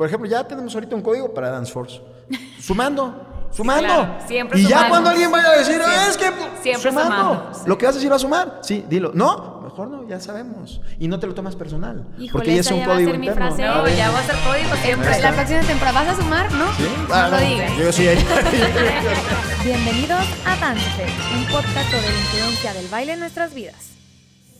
Por ejemplo, ya tenemos ahorita un código para Dance Force. Sumando. Sumando. claro, siempre y ya sumando. cuando alguien vaya a decir, Siempre- es que siempre sumando. sumando, sí. Lo que vas a decir va a sumar. Sí, dilo. No, mejor no, ya sabemos. Y no te lo tomas personal. Híjole, porque ya es un ya va a código ser mi interno. frase. No, ya voy a hacer código siempre. La próxima temporada, ¿vas a sumar? ¿No? ¿Sí? No Ah, lo digas. Yo sí. Bienvenidos a Dance, un podcast sobre la influencia del baile en nuestras vidas.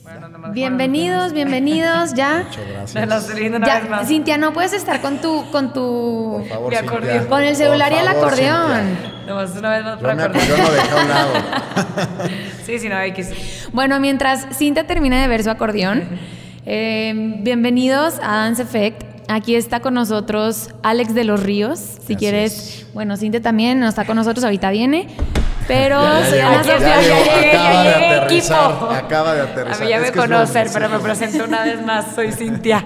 Bueno, nomás Bienvenidos, bienvnos, ya. Muchas gracias. Una Ya, vez más. Cintia, no puedes estar con tu, con tu, Por favor, Mi Cintia. acordeón. con el Por celular y el favor, acordeón. Nomás una vez más Yo para acordeón lo dejé a un lado. Sí, sí, no, X. Bueno, mientras Cintia termina de ver su acordeón, eh, bienvenidos a Dance Effect. Aquí está con nosotros Alex de los Ríos. Si Gracias. quieres, bueno, Cintia también no está con nosotros, ahorita viene. Pero Ya soy Ana Sofía. ya llegó, llegué, acaba ya de llegué, aterrizar, equipo. acaba de A aterrizar. mí ya Es me conocen, pero me presento una vez más. Soy Cintia.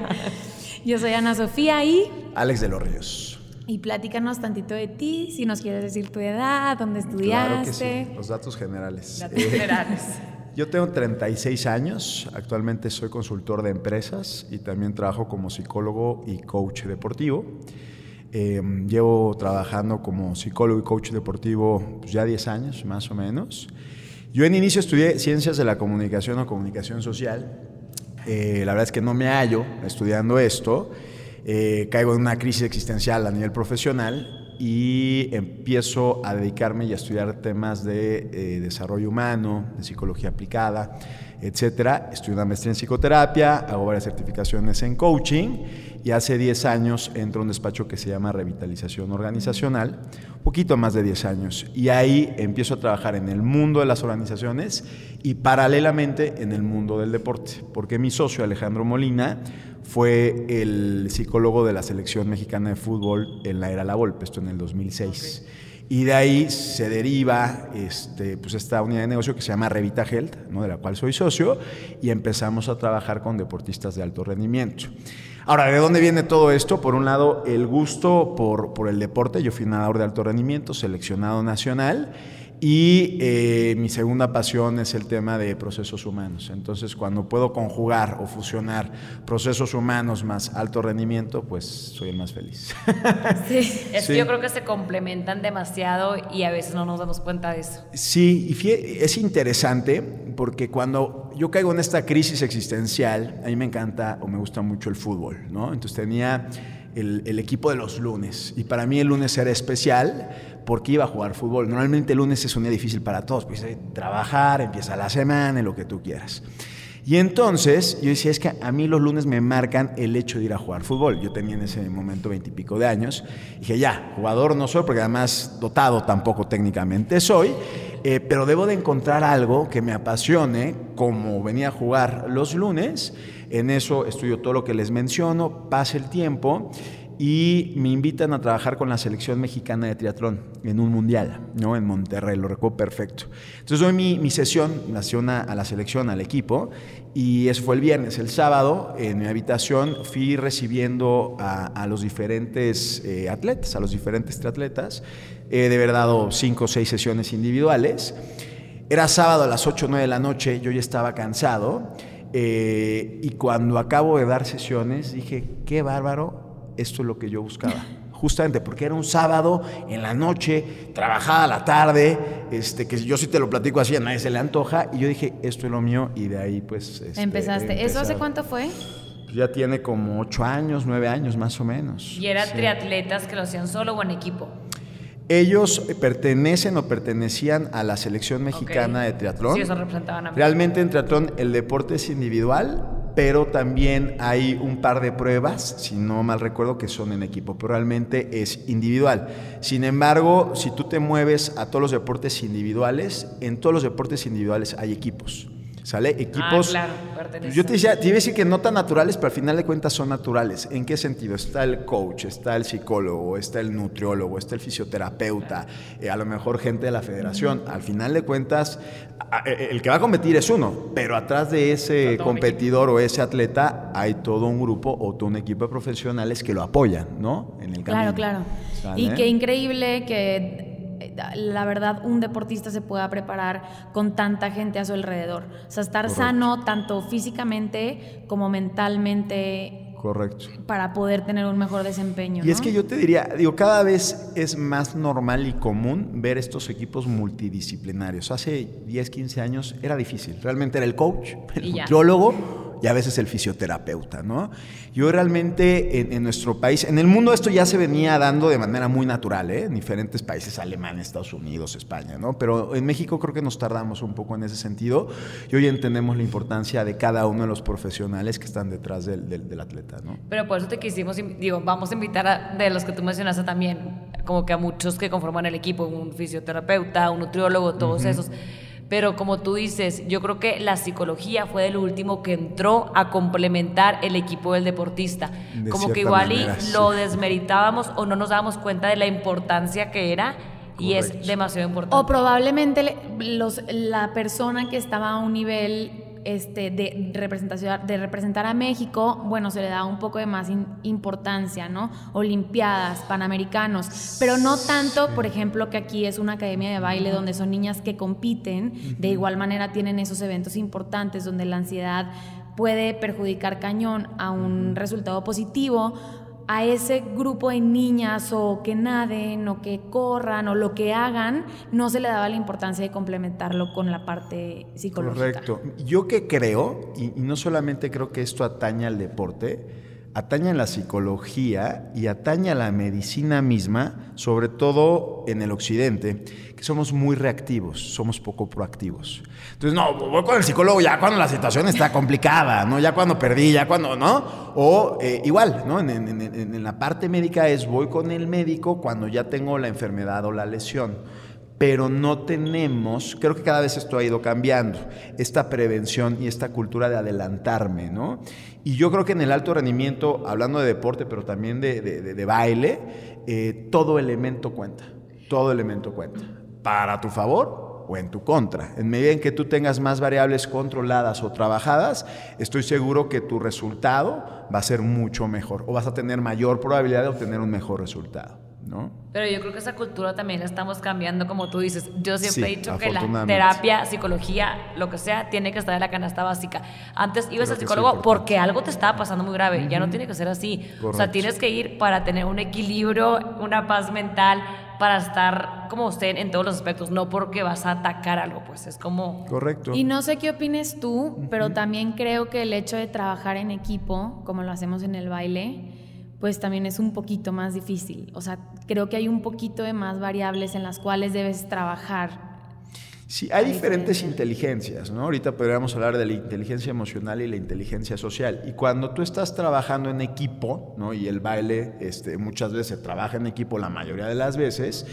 Yo soy Ana Sofía y, Alex de los Ríos. y platícanos tantito de ti, si nos quieres decir tu edad, dónde Claro que estudiaste. sí, los datos generales. Datos Eh, generales. Yo tengo 36 años, actualmente soy consultor de empresas y también trabajo como psicólogo y coach deportivo. Eh, llevo trabajando como psicólogo y coach deportivo pues, ya 10 años, más o menos. Yo en inicio estudié ciencias de la comunicación o comunicación social. Eh, la verdad es que no me hallo estudiando esto. Eh, caigo en una crisis existencial a nivel profesional y empiezo a dedicarme y a estudiar temas de eh, desarrollo humano, de psicología aplicada, etcétera. Estudio una maestría en psicoterapia, hago varias certificaciones en coaching y hace 10 años entro a un despacho que se llama Revitalización Organizacional, poquito más de 10 años. Y ahí empiezo a trabajar en el mundo de las organizaciones y paralelamente en el mundo del deporte, porque mi socio Alejandro Molina fue el psicólogo de la selección mexicana de fútbol en la era La Volpe, esto en el 2006. Y de ahí se deriva este, pues esta unidad de negocio que se llama Revita Health, ¿no? de la cual soy socio, y empezamos a trabajar con deportistas de alto rendimiento. Ahora, ¿de dónde viene todo esto? Por un lado, el gusto por, por el deporte. Yo fui nadador de alto rendimiento, seleccionado nacional. Y eh, mi segunda pasión es el tema de procesos humanos. Entonces, cuando puedo conjugar o fusionar procesos humanos más alto rendimiento, pues soy el más feliz. Sí. Es que Sí. yo creo que se complementan demasiado y a veces no nos damos cuenta de eso. Sí, y es interesante porque cuando yo caigo en esta crisis existencial, a mí me encanta o me gusta mucho el fútbol, ¿no? Entonces tenía el, el equipo de los lunes y para mí el lunes era especial porque iba a jugar fútbol. Normalmente el lunes es un día difícil para todos, pues que trabajar, empieza la semana, y lo que tú quieras. Y entonces yo decía, es que a mí los lunes me marcan el hecho de ir a jugar fútbol. Yo tenía en ese momento veintipico de años. Dije, ya, jugador no soy, porque además dotado tampoco técnicamente soy, eh, pero debo de encontrar algo que me apasione, como venía a jugar los lunes. En eso estudio todo lo que les menciono, pasa el tiempo y me invitan a trabajar con la selección mexicana de triatlón en un mundial, ¿no? En Monterrey, lo recuerdo perfecto. Entonces doy mi, mi sesión, la sesión a, a la selección, al equipo, y eso fue el viernes. El sábado, en mi habitación, fui recibiendo a, a los diferentes eh, atletas, a los diferentes triatletas. He de haber dado cinco o seis sesiones individuales. Era sábado a las 8 o 9 de la noche, yo ya estaba cansado. eh, y cuando acabo de dar sesiones, dije, qué bárbaro, esto es lo que yo buscaba. Justamente porque era un sábado en la noche, trabajaba a la tarde, este, que yo sí te lo platico así, a nadie se le antoja. Y yo dije, esto es lo mío, y de ahí pues. este, Empezaste. ¿Eso hace cuánto fue? Ya tiene como ocho años, nueve años más o menos. Y eran Sí. triatletas que lo hacían solo o en equipo. Ellos pertenecen o pertenecían a la selección mexicana de triatlón. Sí, eso representaban a mí. Realmente en triatlón el deporte es individual, pero también hay un par de pruebas, si no mal recuerdo, que son en equipo, pero realmente es individual. Sin embargo, si tú te mueves a todos los deportes individuales, en todos los deportes individuales hay equipos. ¿Sale? Equipos. Ah, claro, pertenecen. Yo te decía, te iba a decir que no tan naturales, pero al final de cuentas son naturales. ¿En qué sentido? Está el coach, está el psicólogo, está el nutriólogo, está el fisioterapeuta, eh, a lo mejor gente de la federación. Al final de cuentas, a- eh, el que va a competir es uno, pero atrás de ese competidor o ese atleta hay todo un grupo o todo un equipo de profesionales que lo apoyan, ¿no? En el Claro, camino. claro. ¿Sale? Y qué increíble que la verdad un deportista se pueda preparar con tanta gente a su alrededor. O sea, estar Correcto. sano tanto físicamente como mentalmente Correcto. Para poder tener un mejor desempeño. Y es que yo te diría, digo, cada vez es más normal y común ver estos equipos multidisciplinarios. Hace 10, 15 años era difícil. Realmente era el coach, el nutriólogo y a veces el fisioterapeuta, ¿no? Yo realmente en, nuestro país, en el mundo esto ya se venía dando de manera muy natural, ¿eh? En diferentes países, Alemania, Estados Unidos, España, ¿no? Pero en México creo que nos tardamos un poco en ese sentido y hoy entendemos la importancia de cada uno de los profesionales que están detrás del, del, atleta, ¿no? Pero por eso te quisimos, digo, vamos a invitar a, de los que tú mencionaste también, como que a muchos que conforman el equipo, un fisioterapeuta, un nutriólogo, todos esos pero como tú dices, yo creo que la psicología fue el último que entró a complementar el equipo del deportista. como que igual y lo desmeritábamos o no nos dábamos cuenta de la importancia que era. Y es demasiado importante. O probablemente los, la persona que estaba a un nivel este, de, representación, de representar a México, bueno, se le da un poco de más importancia, ¿no? Olimpiadas, Panamericanos, pero no tanto, por ejemplo, que aquí es una academia de baile donde son niñas que compiten, de igual manera tienen esos eventos importantes donde la ansiedad puede perjudicar cañón a un resultado positivo, a ese grupo de niñas o que naden o que corran o lo que hagan, no se le daba la importancia de complementarlo con la parte psicológica. Correcto. Yo que creo, y, no solamente creo que esto ataña al deporte, ataña a la psicología y ataña a la medicina misma, sobre todo en el occidente, que somos muy reactivos, somos poco proactivos. Entonces, no, voy con el psicólogo ya cuando la situación está complicada, ¿no? Ya cuando perdí, ya cuando, ¿no? O eh, igual, ¿no? En, en la parte médica es voy con el médico cuando ya tengo la enfermedad o la lesión pero no tenemos, creo que cada vez esto ha ido cambiando, esta prevención y esta cultura de adelantarme, ¿no? Y yo creo que en el alto rendimiento, hablando de deporte, pero también de, baile, eh, todo elemento cuenta, todo elemento cuenta, para tu favor o en tu contra. En medida en que tú tengas más variables controladas o trabajadas, estoy seguro que tu resultado va a ser mucho mejor o vas a tener mayor probabilidad de obtener un mejor resultado. Pero yo creo que esa cultura también la estamos cambiando, como tú dices. Yo siempre he dicho que la terapia, psicología, lo que sea, tiene que estar en la canasta básica. Antes ibas al psicólogo porque algo te estaba pasando muy grave. Ya no tiene que ser así. O sea, tienes que ir para tener un equilibrio, una paz mental, para estar como usted en todos los aspectos, no porque vas a atacar algo, pues es como... Correcto. Y no sé qué opines tú, pero también creo que el hecho de trabajar en equipo, como lo hacemos en el baile, pues también es un poquito más difícil. O sea, creo que hay un poquito de más variables en las cuales debes trabajar Sí, hay diferentes inteligencias, ¿no? Ahorita podríamos hablar de la inteligencia emocional y la inteligencia social. Y cuando tú estás trabajando en equipo, ¿no? Y el baile este, muchas veces se trabaja en equipo la mayoría de las veces,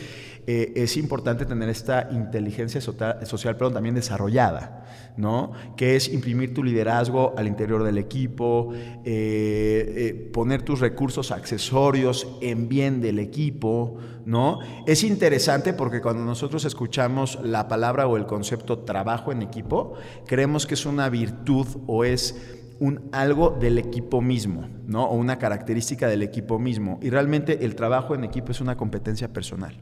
eh, es importante tener esta inteligencia social, pero también desarrollada, ¿no? Que es imprimir tu liderazgo al interior del equipo, eh, eh, poner tus recursos accesorios en bien del equipo, ¿no? Es interesante porque cuando nosotros escuchamos la palabra o el concepto trabajo en equipo, creemos que es una virtud o es un algo del equipo mismo, ¿no? O una característica del equipo mismo. Y realmente el trabajo en equipo es una competencia personal.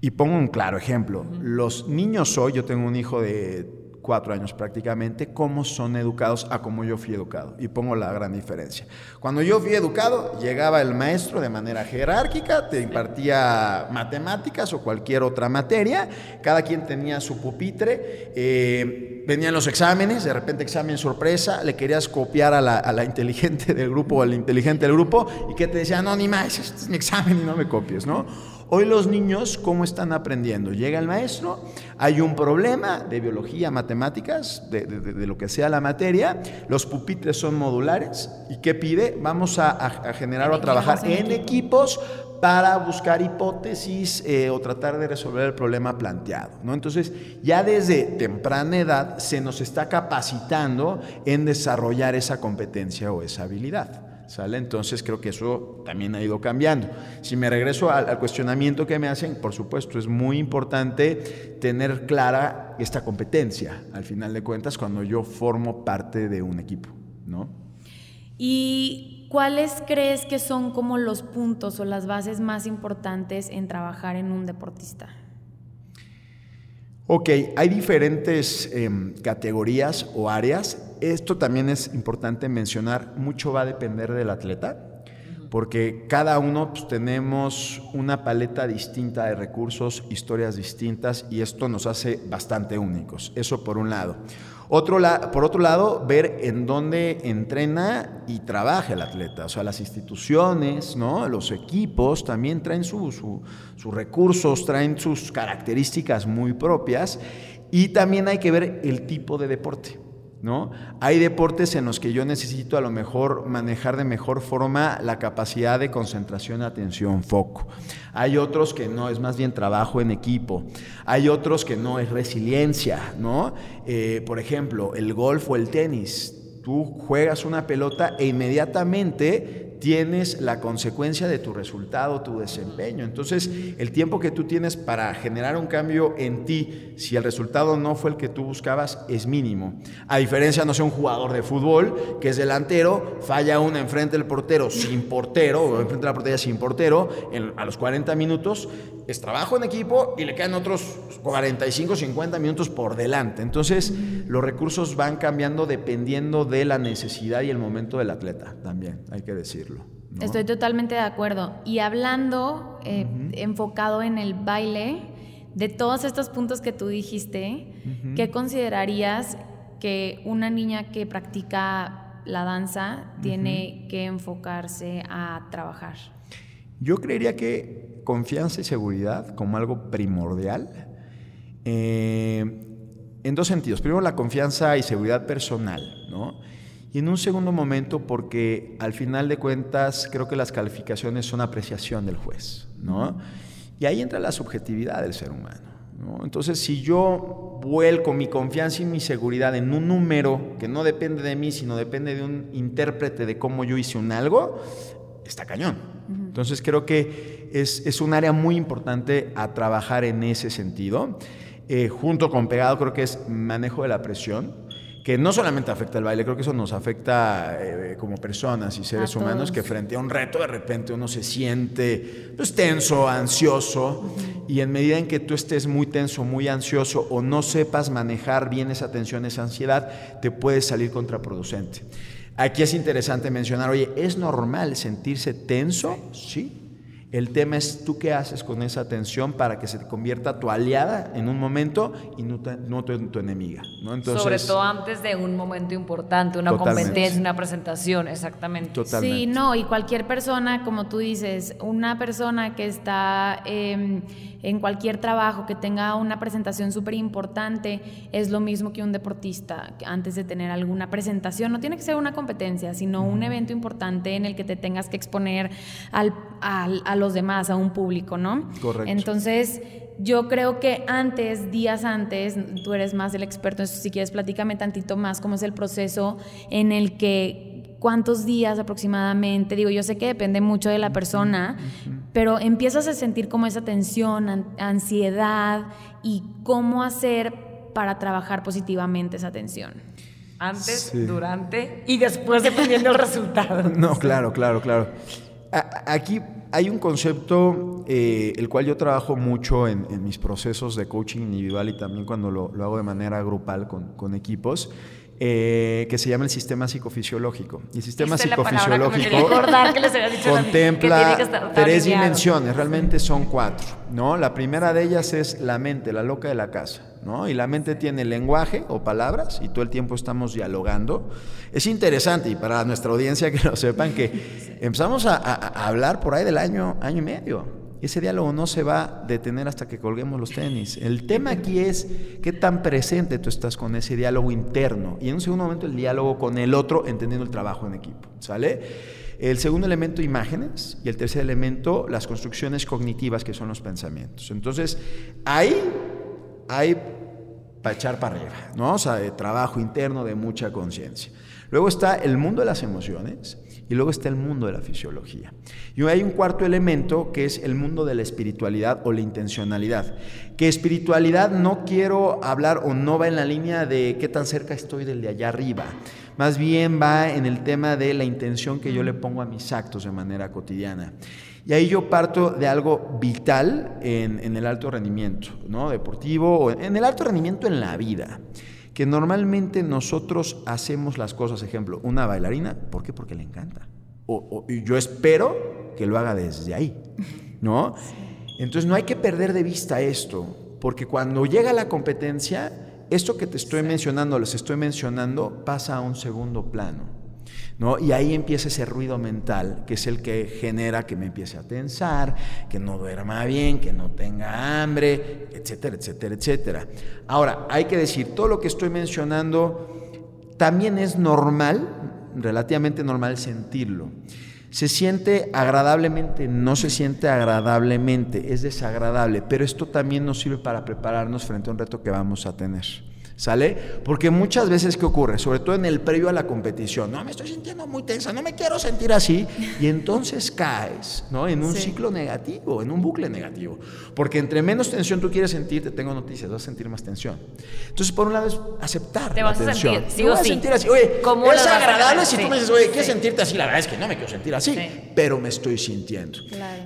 Y pongo un claro ejemplo. Los niños hoy, yo tengo un hijo de cuatro años prácticamente, cómo son educados a cómo yo fui educado. Y pongo la gran diferencia. Cuando yo fui educado, llegaba el maestro de manera jerárquica, te impartía matemáticas o cualquier otra materia, cada quien tenía su pupitre, eh, venían los exámenes, de repente examen sorpresa, le querías copiar a la, inteligente del grupo o al inteligente del grupo, y que te decía, no, ni más, este es mi examen y no me copies, ¿no? Hoy los niños, ¿cómo están aprendiendo? Llega el maestro, hay un problema de biología, matemáticas, de, lo que sea la materia, los pupitres son modulares, ¿y qué pide? Vamos a, generar o a trabajar en equipos para buscar hipótesis eh, o tratar de resolver el problema planteado. ¿no? Entonces, ya desde temprana edad se nos está capacitando en desarrollar esa competencia o esa habilidad. ¿Sale? Entonces creo que eso también ha ido cambiando. Si me regreso al, cuestionamiento que me hacen, por supuesto, es muy importante tener clara esta competencia, al final de cuentas, cuando yo formo parte de un equipo, ¿no? ¿Y cuáles crees que son como los puntos o las bases más importantes en trabajar en un deportista? Ok, hay diferentes em, categorías o áreas. Esto también es importante mencionar, mucho va a depender del atleta porque cada uno pues, tenemos una paleta distinta de recursos, historias distintas y esto nos hace bastante únicos. Eso por un lado. Otro por otro lado, ver en dónde entrena y trabaja el atleta. O sea, las instituciones, ¿no? los equipos también traen sus recursos, traen sus características muy propias y también hay que ver el tipo de deporte. ¿No? Hay deportes en los que yo necesito a lo mejor manejar de mejor forma la capacidad de concentración, atención, foco. Hay otros que no, es más bien trabajo en equipo. Hay otros que no, es resiliencia, ¿no? Eh, por ejemplo, el golf o el tenis. Tú juegas una pelota e inmediatamente tienes la consecuencia de tu resultado, tu desempeño. Entonces, el tiempo que tú tienes para generar un cambio en ti, si el resultado no fue el que tú buscabas, es mínimo. A diferencia, no sé, un jugador de fútbol que es delantero, falla una enfrente del portero sin portero, o enfrente de la portería sin portero, a los 40 minutos, es trabajo en equipo y le quedan otros 45, 50 minutos por delante. Entonces, los recursos van cambiando dependiendo de la necesidad y el momento del atleta, también, hay que decirlo. Estoy totalmente de acuerdo. Y hablando, eh, enfocado en el baile, de todos estos puntos que tú dijiste, ¿qué considerarías que una niña que practica la danza tiene que enfocarse a trabajar? Yo creería que confianza y seguridad como algo primordial. Eh, en dos sentidos. Primero, la confianza y seguridad personal, ¿no? Y en un segundo momento, porque al final de cuentas creo que las calificaciones son apreciación del juez, ¿no? Y ahí entra la subjetividad del ser humano. ¿no? Entonces, si yo vuelco mi confianza y mi seguridad en un número que no depende de mí, sino depende de un intérprete de cómo yo hice un algo, está cañón. Entonces, creo que es, es, un área muy importante a trabajar en ese sentido. Eh, junto con pegado, creo que es manejo de la presión que no solamente afecta el baile, creo que eso nos afecta eh, como personas y seres humanos, que frente a un reto de repente uno se siente pues, tenso, ansioso, y en medida en que tú estés muy tenso, muy ansioso o no sepas manejar bien esa tensión, esa ansiedad, te puede salir contraproducente. Aquí es interesante mencionar, oye, ¿es normal sentirse tenso? Sí, el tema es tú qué haces con esa atención para que se te convierta tu aliada en un momento y no, tu, enemiga. ¿no? Sobre todo antes de un momento importante, una competencia, una presentación, exactamente. Totalmente. Sí, no, y cualquier persona, como tú dices, una persona que está em, en cualquier trabajo, que tenga una presentación súper importante, es lo mismo que un deportista antes de tener alguna presentación. No tiene que ser una competencia, sino un evento importante en el que te tengas que exponer al, al, al los demás, a un público, ¿no? Correcto. Entonces, yo creo que antes, días antes, tú eres más el experto, entonces si quieres platícame tantito más cómo es el proceso en el que cuántos días aproximadamente, digo, yo sé que depende mucho de la persona, pero empiezas a sentir como esa tensión, ansiedad y cómo hacer para trabajar positivamente esa tensión. Antes, durante y después dependiendo del resultado. No, claro, claro, claro. Aquí hay un concepto eh, el cual yo trabajo mucho en, mis procesos de coaching individual y también cuando lo, hago de manera grupal con, con equipos, eh, que se llama el sistema psicofisiológico. Y el sistema psicofisiológico contempla tres dimensiones, realmente son cuatro. ¿no? La primera de ellas es la mente, la loca de la casa. ¿No? Y la mente tiene lenguaje o palabras y todo el tiempo estamos dialogando. Es interesante y para nuestra audiencia que lo sepan que empezamos a, a hablar por ahí del año, año y medio. Ese diálogo no se va a detener hasta que colguemos los tenis. El tema aquí es qué tan presente tú estás con ese diálogo interno y en un segundo momento el diálogo con el otro, entendiendo el trabajo en equipo. ¿Sale? El segundo elemento, imágenes, y el tercer elemento, las construcciones cognitivas, que son los pensamientos. Entonces, ahí hay para echar para arriba, ¿no? O sea, de trabajo interno, de mucha conciencia. Luego está el mundo de las emociones, y luego está el mundo de la fisiología. Y hay un cuarto elemento que es el mundo de la espiritualidad o la intencionalidad. Que espiritualidad no quiero hablar o no va en la línea de qué tan cerca estoy del de allá arriba. Más bien va en el tema de la intención que yo le pongo a mis actos de manera cotidiana. Y ahí yo parto de algo vital en, en el alto rendimiento, ¿no? Deportivo, o en el alto rendimiento en la vida que normalmente nosotros hacemos las cosas, ejemplo, una bailarina, ¿por qué? Porque le encanta. O, yo espero que lo haga desde ahí, ¿no? Entonces no hay que perder de vista esto, porque cuando llega la competencia, esto que te estoy mencionando, les estoy mencionando, pasa a un segundo plano. ¿No? Y ahí empieza ese ruido mental, que es el que genera que me empiece a tensar, que no duerma bien, que no tenga hambre, etcétera, etcétera, etcétera. Ahora, hay que decir, todo lo que estoy mencionando también es normal, relativamente normal sentirlo. Se siente agradablemente, no se siente agradablemente, es desagradable, pero esto también nos sirve para prepararnos frente a un reto que vamos a tener. ¿Sale? Porque muchas veces, ¿qué ocurre? Sobre todo en el previo a la competición, no, me estoy sintiendo muy tensa, no me quiero sentir así, y entonces caes, ¿no? En un ciclo negativo, en un bucle negativo. Porque entre menos tensión tú quieres sentir, te tengo noticias, vas a sentir más tensión. Entonces, por un lado es aceptar te la vas tensión. A sentir, sí o a sí. sentir así. Oye, es agradable si sí. tú me dices, oye, ¿quieres sentirte así? La verdad es que no me quiero sentir así, pero me estoy sintiendo.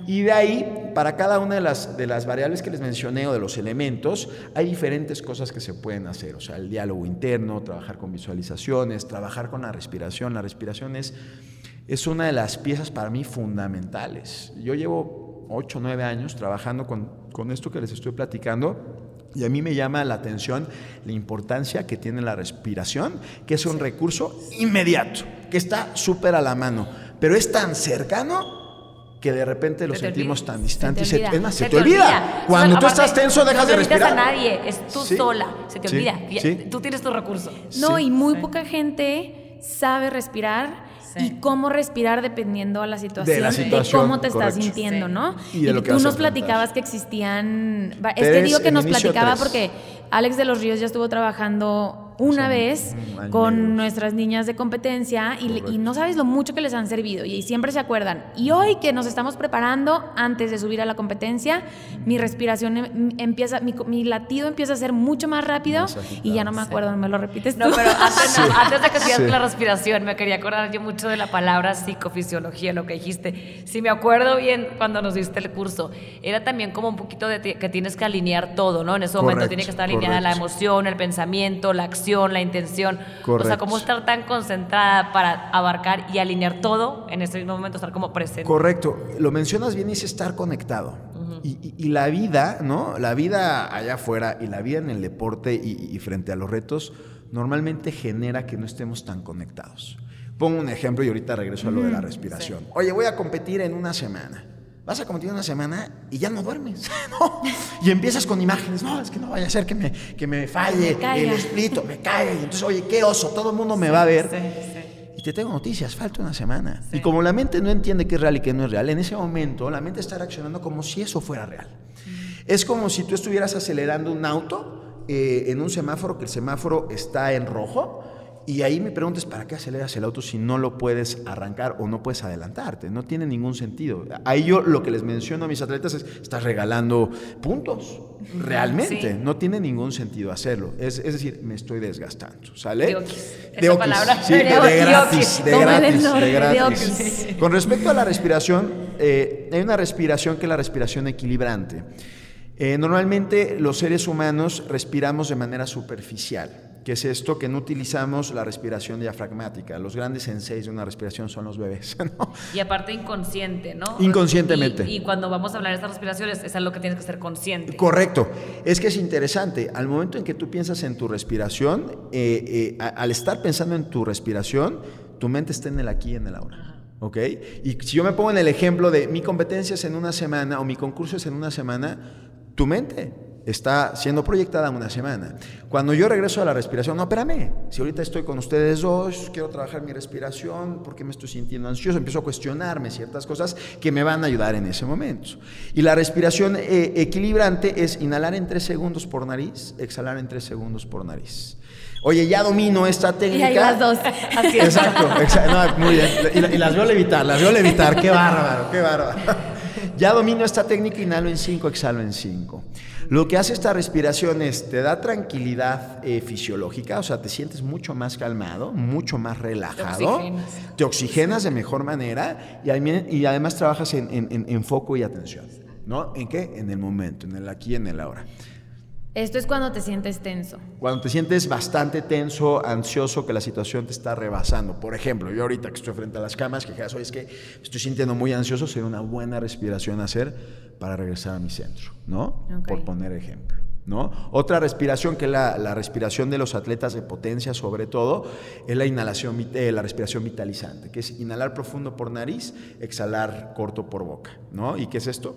Y de ahí, para cada una de las, de las variables que les mencioné o de los elementos, hay diferentes cosas que se pueden hacer. Sea, el diálogo interno trabajar con visualizaciones, trabajar con la respiración. La respiración es, es una de las piezas para mí fundamentales. Yo llevo 8 o 9 años trabajando con, con esto que les estoy platicando. Y a mí me llama la atención la importancia que tiene la respiración, que es un recurso inmediato, que está súper a la mano, pero es tan cercano que de repente lo sentimos tan distante y se, es más, se, te, olvida. Cuando tú estás tenso dejas no de respirar. No a nadie, es tú sola, se te olvida. Tú tienes tu recurso. No, y muy poca gente sabe respirar y cómo respirar dependiendo a la situación, de, la situación, cómo te correcto. estás sintiendo, ¿no? Y, de lo que tú nos platicabas que existían, es que digo que nos platicaba tres. porque Alex de los Ríos ya estuvo trabajando una vez un con nuestras niñas de competencia y, y no sabes lo mucho que les han servido y siempre se acuerdan. Y hoy que nos estamos preparando antes de subir a la competencia, mi respiración em- empieza, mi, mi latido empieza a ser mucho más rápido Más agitado. y ya no me acuerdo, me lo repites tú. No, pero antes, antes de que sigas Sí. la respiración, me quería acordar yo mucho de la palabra psicofisiología, lo que dijiste. Si me acuerdo bien cuando nos diste el curso, era también como un poquito de que tienes que alinear todo, ¿no? En ese momento Correcto, tiene que estar alineada la correcto. emoción, el pensamiento, la acción, la intención. O sea, Correcto. cómo estar tan concentrada para abarcar y alinear todo en ese mismo momento, estar como presente. Correcto, lo mencionas bien, es estar conectado. y, y- y la vida, ¿no? La vida allá afuera y la vida en el deporte y, y frente a los retos normalmente genera que no estemos tan conectados. Pongo un ejemplo y ahorita regreso a lo de la respiración. Oye, voy a competir en una semana. Vas a competir en una semana y ya no duermes, ¿no? Y empiezas con imágenes, no, es que no vaya a ser que me, que me falle Me el splito, me caiga. Y entonces, oye, qué oso, todo el mundo me va a ver. Sí, sí. Y te tengo noticias, falta una semana. Y como la mente no entiende qué es real y qué no es real, en ese momento la mente está reaccionando como si eso fuera real. Es como si tú estuvieras acelerando un auto eh, en un semáforo, que el semáforo está en rojo, y ahí me preguntas, ¿para qué aceleras el auto si no lo puedes arrancar o no puedes adelantarte? No tiene ningún sentido. Ahí yo lo que les menciono a mis atletas es, estás regalando puntos, realmente. Sí. No tiene ningún sentido hacerlo. Es, es decir, me estoy desgastando, ¿sale? De oquis. De oquis. palabra. Sí, De de, gratis, de gratis, de gratis. Con respecto a la respiración, eh, hay una respiración que es la respiración equilibrante. Eh, normalmente los seres humanos respiramos de manera superficial. Que es esto? Que no utilizamos la respiración diafragmática. Los grandes senseis de una respiración son los bebés. ¿no? Y aparte inconsciente, ¿no? Inconscientemente. Y, y cuando vamos a hablar de estas respiraciones, es algo que tienes que ser consciente. Correcto. Es que es interesante. Al momento en que tú piensas en tu respiración, eh, eh, al estar pensando en tu respiración, tu mente está en el aquí y en el ahora. ¿Ok? Y si yo me pongo en el ejemplo de mi competencia es en una semana o mi concurso es en una semana, tu mente está siendo proyectada una semana. Cuando yo regreso a la respiración, no, espérame, si ahorita estoy con ustedes dos, quiero trabajar mi respiración, ¿por qué me estoy sintiendo ansioso? Empiezo a cuestionarme ciertas cosas que me van a ayudar en ese momento. Y la respiración eh, equilibrante es inhalar en tres segundos por nariz, exhalar en tres segundos por nariz. Oye, ya domino esta Y técnica. ahí las dos. Así es. Exacto, exa- no, muy bien. Y, y las veo levitar, las veo levitar. Qué bárbaro, qué bárbaro. Ya domino esta técnica, inhalo en 5, exhalo en 5. Lo que hace esta respiración es, te da tranquilidad eh, fisiológica, o sea, te sientes mucho más calmado, mucho más relajado. Te oxigenas, de mejor manera y, y además trabajas en, en foco y atención. ¿No? ¿En qué? En el momento, en el aquí y en el ahora. Esto es cuando te sientes tenso. Cuando te sientes bastante tenso, ansioso, que la situación te está rebasando. Por ejemplo, yo ahorita que estoy frente a las camas, que hoy es que estoy sintiendo muy ansioso, sería una buena respiración hacer para regresar a mi centro, ¿no? Por poner ejemplo. ¿No? Otra respiración, que es la, respiración de los atletas de potencia sobre todo, es la inhalación, eh, la respiración vitalizante, que es inhalar profundo por nariz, exhalar corto por boca, ¿no? ¿Y qué es esto?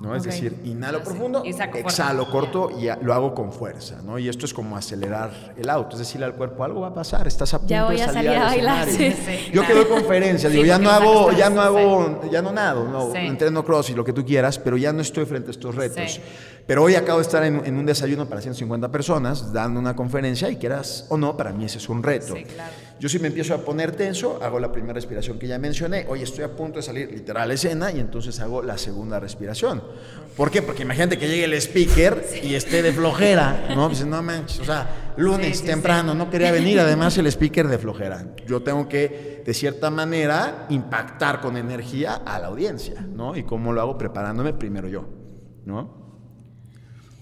¿No? Es decir, inhalo profundo, exhalo corto y lo hago con fuerza, ¿no? Y esto es como acelerar el auto, es decir, al cuerpo algo va a pasar, estás a punto ya voy de salir, a, bailar. Yo que doy conferencias, digo, ya no hago, ya no hago, ya no nado, no, entreno cross y lo que tú quieras, pero ya no estoy frente a estos retos. Pero hoy acabo de estar en, un desayuno para 150 personas, dando una conferencia y quieras o no, para mí ese es un reto. Yo si me empiezo a poner tenso, hago la primera respiración que ya mencioné, hoy estoy a punto de salir literal a escena y entonces hago la segunda respiración. ¿Por qué? Porque imagínate que llegue el speaker y esté de flojera, ¿no? Dice, no manches, o sea, lunes temprano, no quería venir, además el speaker de flojera. Yo tengo que, de cierta manera, impactar con energía a la audiencia, ¿no? Y cómo lo hago preparándome primero yo, ¿no?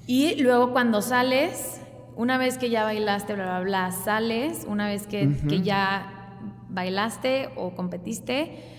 Y luego cuando sales, una vez que ya bailaste, bla, bla, bla, sales, una vez que, que ya bailaste o competiste,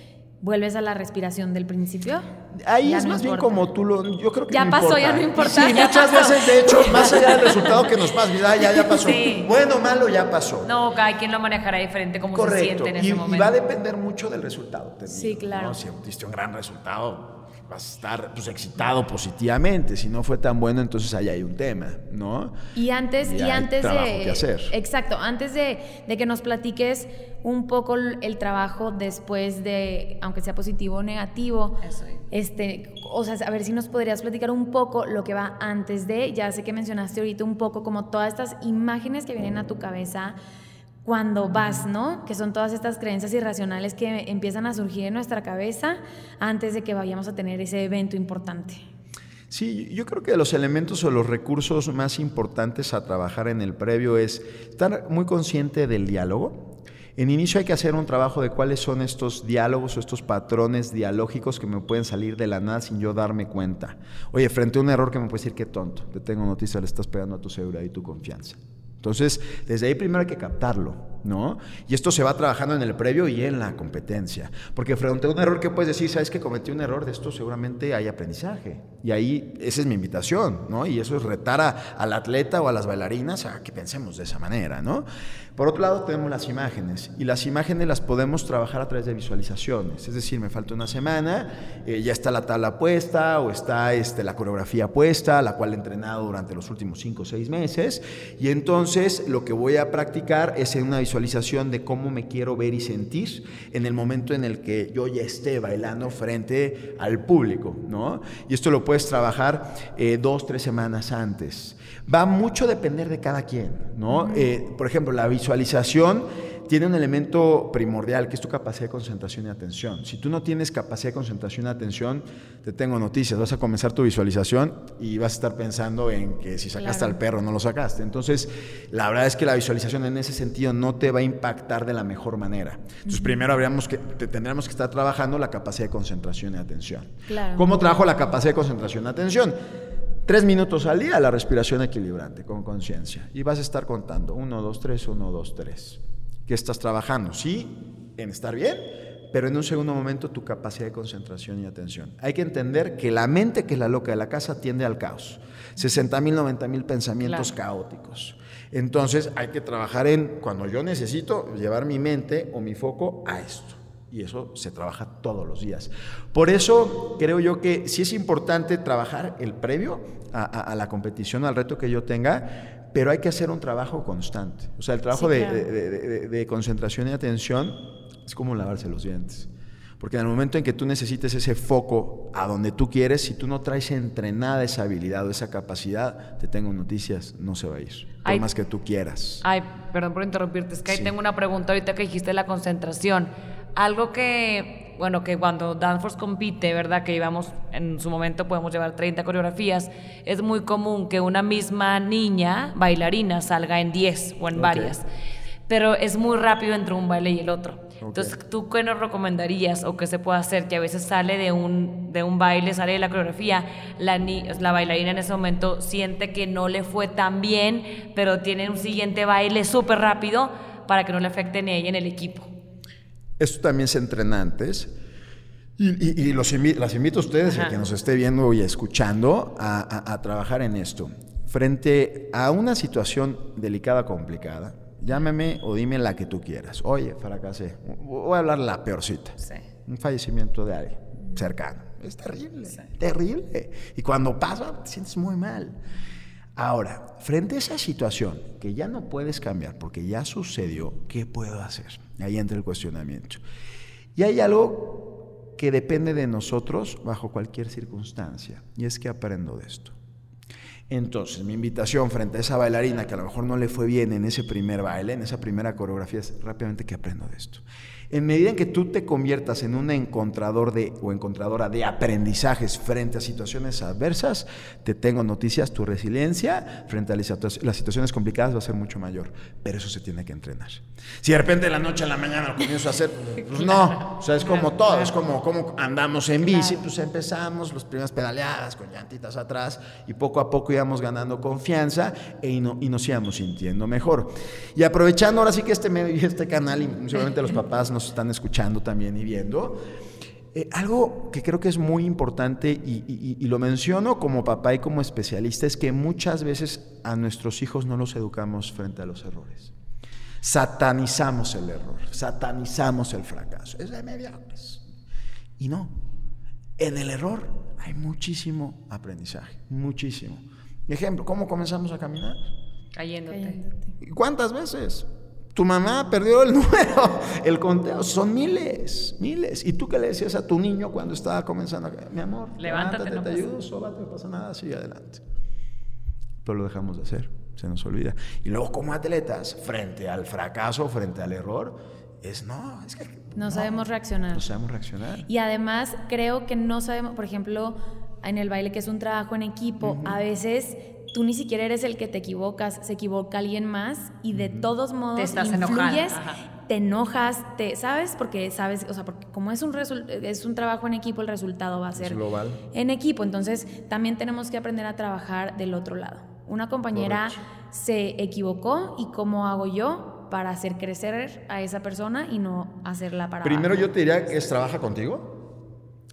¿Vuelves a la respiración del principio? Ahí es más bien como tú lo. Yo creo que. Ya pasó, ya no importa. Sí, muchas veces, de hecho, más allá del resultado que nos pasa, ya, ya, pasó. Bueno, malo, ya pasó. No, cada quien lo manejará diferente, como se siente en ese momento. Y va a depender mucho del resultado. sí, claro. Si diste un gran resultado, vas a estar pues, excitado positivamente. Si no fue tan bueno, entonces ahí hay un tema, ¿no? Y antes, y, antes de. hacer. Exacto, antes de, que nos platiques un poco el trabajo después de, aunque sea positivo o negativo, este, o sea, a ver si nos podrías platicar un poco lo que va antes de, ya sé que mencionaste ahorita un poco como todas estas imágenes que vienen a tu cabeza cuando vas, ¿no? Que son todas estas creencias irracionales que empiezan a surgir en nuestra cabeza antes de que vayamos a tener ese evento importante. Sí, yo creo que los elementos o los recursos más importantes a trabajar en el previo es estar muy consciente del diálogo. En inicio hay que hacer un trabajo de cuáles son estos diálogos o estos patrones dialógicos que me pueden salir de la nada sin yo darme cuenta. Oye, frente a un error que me puede decir que tonto, te tengo noticia, le estás pegando a tu seguridad y tu confianza. Entonces, desde ahí primero hay que captarlo, ¿no? Y esto se va trabajando en el previo y en la competencia. Porque frente a un error que puedes decir, sabes que cometí un error, de esto seguramente hay aprendizaje. Y ahí, esa es mi invitación, ¿no? Y eso es retar al atleta o a las bailarinas a que pensemos de esa manera, ¿no? Por otro lado, tenemos las imágenes. Y las imágenes las podemos trabajar a través de visualizaciones. Es decir, me falta una semana, eh, ya está la tabla puesta o está este, la coreografía puesta, la cual he entrenado durante los últimos cinco o seis meses. Y entonces lo que voy a practicar es en una visualización de cómo me quiero ver y sentir en el momento en el que yo ya esté bailando frente al público, ¿no? Y esto lo puedes trabajar eh, dos, tres semanas antes. Va mucho a depender de cada quien, ¿no? Eh, por ejemplo, la visualización tiene un elemento primordial que es tu capacidad de concentración y atención. Si tú no tienes capacidad de concentración y atención, te tengo noticias, vas a comenzar tu visualización y vas a estar pensando en que si sacaste al perro no lo sacaste. Entonces, la verdad es que la visualización en ese sentido no te va a impactar de la mejor manera. Entonces, primero habríamos que, tendríamos que estar trabajando la capacidad de concentración y atención. ¿Cómo trabajo la capacidad de concentración y atención? Tres minutos al día la respiración equilibrante con conciencia. Y vas a estar contando. Uno, dos, tres, uno, dos, tres. ¿Qué estás trabajando? Sí, en estar bien, pero en un segundo momento tu capacidad de concentración y atención. Hay que entender que la mente, que es la loca de la casa, tiende al caos. 60 mil, 90 mil pensamientos caóticos. Entonces hay que trabajar en, cuando yo necesito llevar mi mente o mi foco a esto y eso se trabaja todos los días. Por eso creo yo que sí es importante trabajar el previo a, la competición, al reto que yo tenga, pero hay que hacer un trabajo constante. O sea, el trabajo de, concentración y atención es como lavarse los dientes. Porque en el momento en que tú necesites ese foco a donde tú quieres, si tú no traes entrenada esa habilidad o esa capacidad, te tengo noticias, no se va a ir. Por más que tú quieras. Ay, perdón por interrumpirte, es que ahí tengo una pregunta ahorita que dijiste la concentración algo que bueno, que cuando Danforth compite, ¿verdad? Que íbamos, en su momento podemos llevar 30 coreografías, es muy común que una misma niña bailarina salga en 10 o en varias. Pero es muy rápido entre un baile y el otro. Entonces, ¿tú qué nos recomendarías o qué se puede hacer? Que a veces sale de un, de un baile, sale de la coreografía, la, la bailarina en ese momento siente que no le fue tan bien, pero tiene un siguiente baile súper rápido para que no le afecte ni a ella en el equipo. Esto también se entrena antes. Y, los las invito a ustedes, a que nos esté viendo y escuchando, a, a trabajar en esto. Frente a una situación delicada, complicada, Llámeme o dime la que tú quieras. Oye, fracasé. Voy a hablar la peorcita. Sí. Un fallecimiento de alguien cercano. Es terrible, terrible. Y cuando pasa, te sientes muy mal. Ahora, frente a esa situación que ya no puedes cambiar porque ya sucedió, ¿qué puedo hacer? Ahí entra el cuestionamiento. Y hay algo que depende de nosotros bajo cualquier circunstancia, y es que aprendo de esto. Entonces, mi invitación frente a esa bailarina que a lo mejor no le fue bien en ese primer baile, en esa primera coreografía, es rápidamente que aprendo de esto. En medida en que tú te conviertas en un encontrador de o encontradora de aprendizajes frente a situaciones adversas, te tengo noticias, tu resiliencia frente a las situaciones complicadas va a ser mucho mayor, pero eso se tiene que entrenar. Si de repente de la noche a la mañana lo comienzo a hacer, pues no, o sea, es como todo, es como, como andamos en bici, pues empezamos las primeras pedaleadas con llantitas atrás y poco a poco íbamos ganando confianza e y nos íbamos sintiendo mejor. Y aprovechando ahora sí que este medio y este canal, y seguramente los papás nos están escuchando también y viendo. Eh, algo que creo que es muy importante y, lo menciono como papá y como especialista es que muchas veces a nuestros hijos no los educamos frente a los errores. Satanizamos el error, satanizamos el fracaso. Es de mediocres. Y no, en el error hay muchísimo aprendizaje, muchísimo. Ejemplo, ¿cómo comenzamos a caminar? Cayéndote. ¿Cuántas veces? Tu mamá perdió el número, el conteo, son miles, miles. ¿Y tú qué le decías a tu niño cuando estaba comenzando? Mi amor, levántate, te ayudo, sóbate, no pasa nada, sigue adelante. Pero lo dejamos de hacer, se nos olvida. Y luego como atletas, frente al fracaso, frente al error, es no, es que... No, sabemos reaccionar. No sabemos reaccionar. Y además creo que no sabemos, por ejemplo, en el baile que es un trabajo en equipo, a veces tú ni siquiera eres el que te equivocas, se equivoca alguien más y de todos modos te estás influyes, te enojas, te, ¿sabes? Porque sabes, o sea, porque como es un es un trabajo en equipo, el resultado va a ser global. en equipo, entonces también tenemos que aprender a trabajar del otro lado. Una compañera se equivocó y cómo hago yo para hacer crecer a esa persona y no hacerla para Primero yo te diría que es trabaja contigo.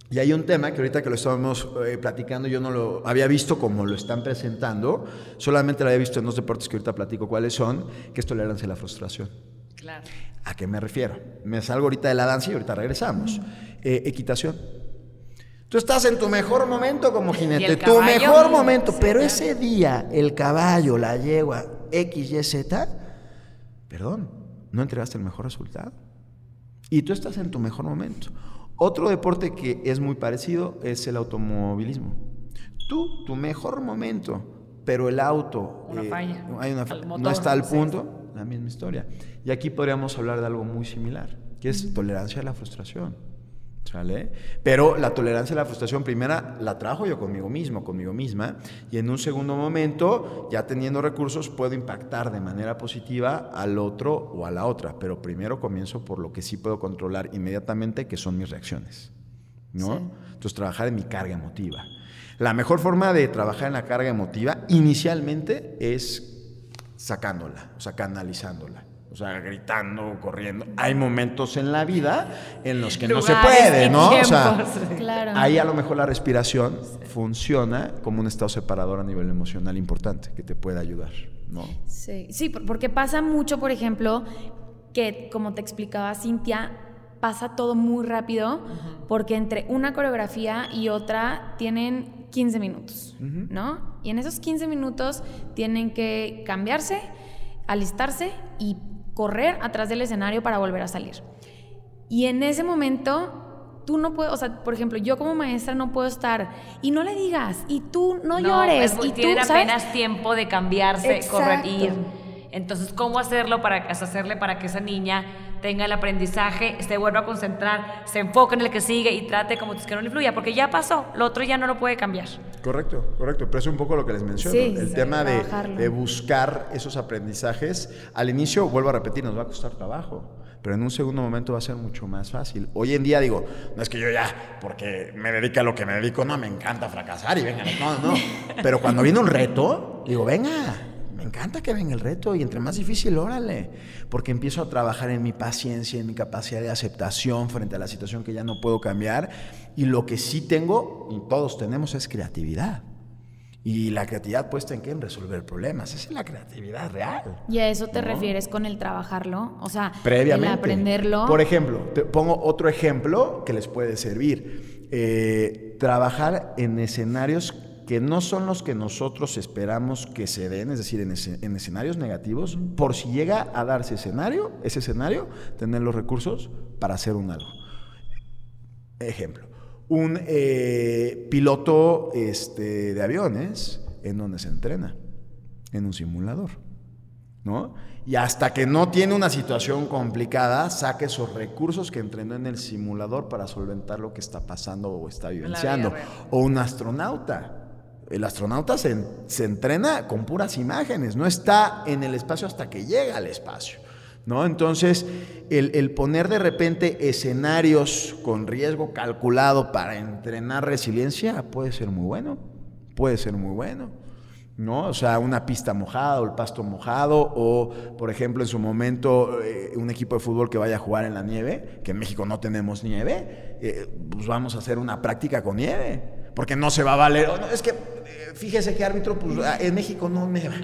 Y hay un tema que ahorita que lo estábamos eh, platicando, yo no lo había visto como lo están presentando, solamente lo había visto en dos deportes que ahorita platico cuáles son, que es tolerancia a la frustración. Claro. ¿A qué me refiero? Me salgo ahorita de la danza y ahorita regresamos. Eh, equitación. Tú estás en tu mejor momento como jinete, tu mejor momento, pero ese día el caballo, la yegua, X, Y, Z, perdón, no entregaste el mejor resultado. Y tú estás en tu mejor momento. Otro deporte que es muy parecido es el automovilismo. Tú, tu mejor momento, pero el auto... Una eh, falla. Hay una no está al punto, la misma historia. Y aquí podríamos hablar de algo muy similar, que es tolerancia a la frustración. ¿Sale? Pero la tolerancia a la frustración primera la trabajo yo conmigo mismo, conmigo misma, y en un segundo momento, ya teniendo recursos, puedo impactar de manera positiva al otro o a la otra, pero primero comienzo por lo que sí puedo controlar inmediatamente, que son mis reacciones. ¿no? Entonces, trabajar en mi carga emotiva. La mejor forma de trabajar en la carga emotiva inicialmente es sacándola, o sea, canalizándola o sea, gritando, corriendo. Hay momentos en la vida en los que no se puede, ¿no? O sea, ahí a lo mejor la respiración funciona como un estado separador a nivel emocional importante que te puede ayudar, ¿no? Sí, sí, porque pasa mucho, por ejemplo, que como te explicaba Cintia, pasa todo muy rápido porque entre una coreografía y otra tienen 15 minutos, ¿no? Y en esos 15 minutos tienen que cambiarse, alistarse y correr atrás del escenario para volver a salir. Y en ese momento, tú no puedes, o sea, por ejemplo, yo como maestra no puedo estar y no le digas, y tú no, llores. y tienen apenas tiempo de cambiarse, corregir. Entonces, ¿cómo hacerlo para hacerle para que esa niña tenga el aprendizaje, se vuelva a concentrar, se enfoque en el que sigue y trate como que no le fluya, porque ya pasó, lo otro ya no lo puede cambiar. Correcto, correcto. Pero es un poco lo que les menciono. el tema de, de, buscar esos aprendizajes, al inicio, vuelvo a repetir, nos va a costar trabajo. Pero en un segundo momento va a ser mucho más fácil. Hoy en día digo, no es que yo ya, porque me dedico a lo que me dedico, no, me encanta fracasar y venga, no, no. Pero cuando viene un reto, digo, venga, me encanta que venga el reto y entre más difícil, órale, porque empiezo a trabajar en mi paciencia, en mi capacidad de aceptación frente a la situación que ya no puedo cambiar y lo que sí tengo y todos tenemos es creatividad. Y la creatividad puesta en qué? En resolver problemas. Esa es la creatividad real. ¿Y a eso te refieres con el trabajarlo? O sea, Previamente. el aprenderlo. Por ejemplo, te pongo otro ejemplo que les puede servir. Eh, trabajar en escenarios que no son los que nosotros esperamos que se den, es decir, en, escenarios negativos, por si llega a darse escenario, ese escenario, tener los recursos para hacer un algo. Ejemplo, un eh, piloto este, de aviones en donde se entrena, en un simulador, ¿no? Y hasta que no tiene una situación complicada, saque esos recursos que entrenó en el simulador para solventar lo que está pasando o está vivenciando. O un astronauta el astronauta se, entrena con puras imágenes, no está en el espacio hasta que llega al espacio. ¿no? Entonces, el, poner de repente escenarios con riesgo calculado para entrenar resiliencia puede ser muy bueno, puede ser muy bueno. ¿no? O sea, una pista mojada o el pasto mojado o, por ejemplo, en su momento eh, un equipo de fútbol que vaya a jugar en la nieve, que en México no tenemos nieve, eh, pues vamos a hacer una práctica con nieve porque no se va a valer. es que eh, fíjese que árbitro, pues ah, en México no me va.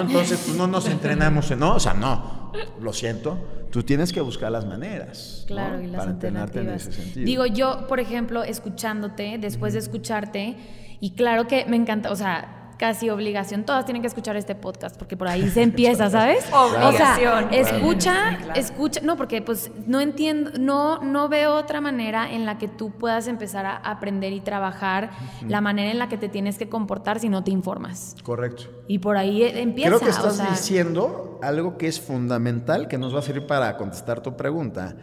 Entonces, pues no nos entrenamos, ¿no? O sea, no, lo siento. Tú tienes que buscar las maneras claro, y las para entrenarte en ese sentido. Digo, yo, por ejemplo, escuchándote, después de escucharte, y claro que me encanta, o sea, casi obligación. Todas tienen que escuchar este podcast porque por ahí se empieza, ¿sabes? Obligación. O sea, escucha, escucha, no, porque pues no entiendo, no, no veo otra manera en la que tú puedas empezar a aprender y trabajar la manera en la que te tienes que comportar si no te informas. Correcto. Y por ahí empieza. Creo que estás diciendo algo que es fundamental, que nos va a servir para contestar tu pregunta,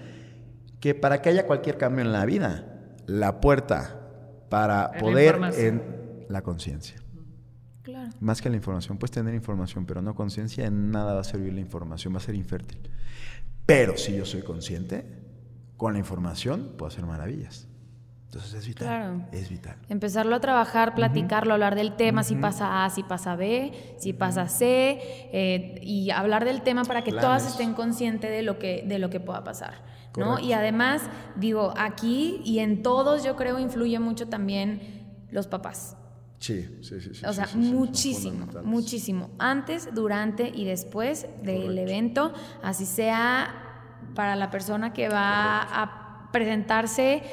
que para que haya cualquier cambio en la vida, la puerta para poder en la conciencia. Más que la información. Puedes tener información, pero no conciencia, en nada va a servir la información, va a ser infértil. Pero si yo soy consciente, con la información puedo hacer maravillas. Entonces es vital. Es vital. Empezarlo a trabajar, platicarlo, hablar del tema, si pasa A, si pasa B, si pasa C, eh, y hablar del tema para que todas estén conscientes de lo que, de lo que pueda pasar. ¿no? Y además, digo, aquí y en todos yo creo influye mucho también los papás. Sí, sí, sí. o sea, muchísimo, muchísimo. Antes, durante y después del evento, así sea para la persona que va a presentarse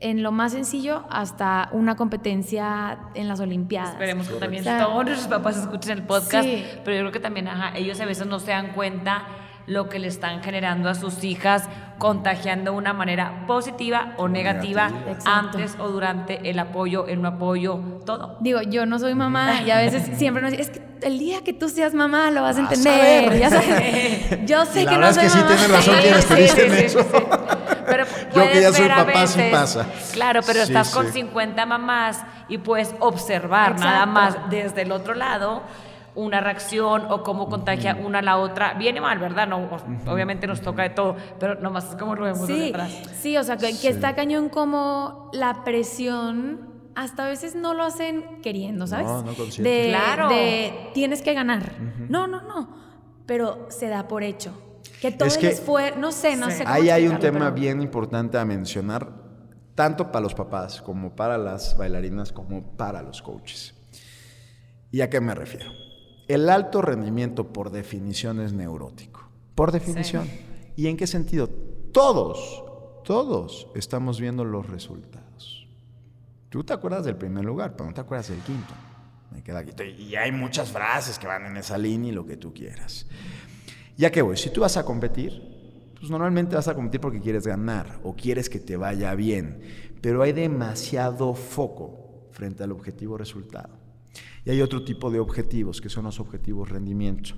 en lo más sencillo hasta una competencia en las Olimpiadas. Esperemos que también todos los papás escuchen el podcast, pero yo creo que también ellos a veces no se dan cuenta lo que le están generando a sus hijas, contagiando de una manera positiva o negativa, antes o durante el apoyo, el no apoyo, todo. Digo, yo no soy mamá y a veces siempre nos dicen, es que el día que tú seas mamá lo vas a entender. Ya sabes, yo sé que no es soy que mamá. sí tienes razón quienes te dicen eso. Pero yo que ya soy papá sí pasa. Claro, pero estás con 50 mamás y puedes observar nada más desde el otro lado una reacción o cómo contagia una a la otra, viene mal, ¿verdad? No, obviamente nos toca de todo, pero nomás es como lo vemos sí, detrás. Sí, o sea, que, está cañón como la presión hasta a veces no lo hacen queriendo, ¿sabes? No, no consciente. claro. de tienes que ganar. No, no, no. Pero se da por hecho. Que todo es que, esfuerzo, no sé, no sé cómo Ahí hay un tema bien importante a mencionar, tanto para los papás como para las bailarinas, como para los coaches. ¿Y a qué me refiero? El alto rendimiento por definición es neurótico. Por definición. ¿Y en qué sentido? Todos, todos estamos viendo los resultados. Tú te acuerdas del primer lugar, pero no te acuerdas del quinto. Me queda aquí. Y hay muchas frases que van en esa línea y lo que tú quieras. Ya que voy, si tú vas a competir, pues normalmente vas a competir porque quieres ganar o quieres que te vaya bien, pero hay demasiado foco frente al objetivo resultado. Y hay otro tipo de objetivos, que son los objetivos rendimiento.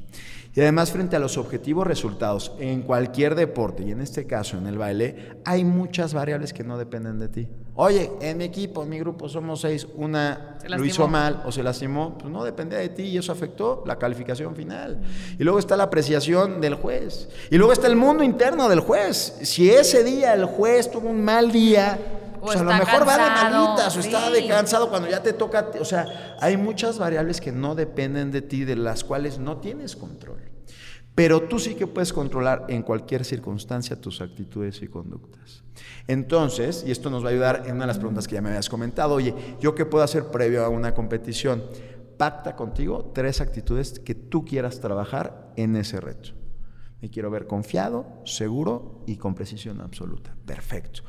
Y además, frente a los objetivos resultados en cualquier deporte, y en este caso en el baile, hay muchas variables que no dependen de ti. Oye, en mi equipo, en mi grupo somos seis, una lo hizo mal o se lastimó, pues no depende de ti y eso afectó la calificación final. Y luego está la apreciación del juez. Y luego está el mundo interno del juez. Si ese día el juez tuvo un mal día, o, sea, a lo mejor va de malitas o está de cansado cuando ya te toca. O sea, hay muchas variables que no dependen de ti, de las cuales no tienes control. Pero tú sí que puedes controlar en cualquier circunstancia tus actitudes y conductas. Entonces, y esto nos va a ayudar en una de las preguntas que ya me habías comentado, oye, ¿yo qué puedo hacer previo a una competición? Pacta contigo tres actitudes que tú quieras trabajar en ese reto. Me quiero ver confiado, seguro y con precisión absoluta. Perfecto.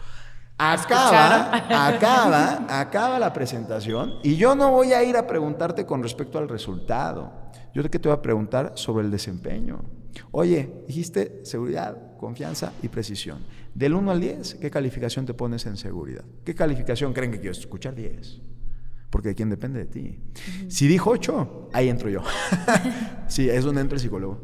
Acaba, acaba, acaba la presentación y yo no voy a ir a preguntarte con respecto al resultado. Yo que te voy a preguntar sobre el desempeño. Oye, dijiste seguridad, confianza y precisión. Del 1 al 10, ¿qué calificación te pones en seguridad? ¿Qué calificación creen que quiero escuchar? 10. Porque de quién depende de ti. Si dijo 8, ahí entro yo. sí, es donde entra el psicólogo.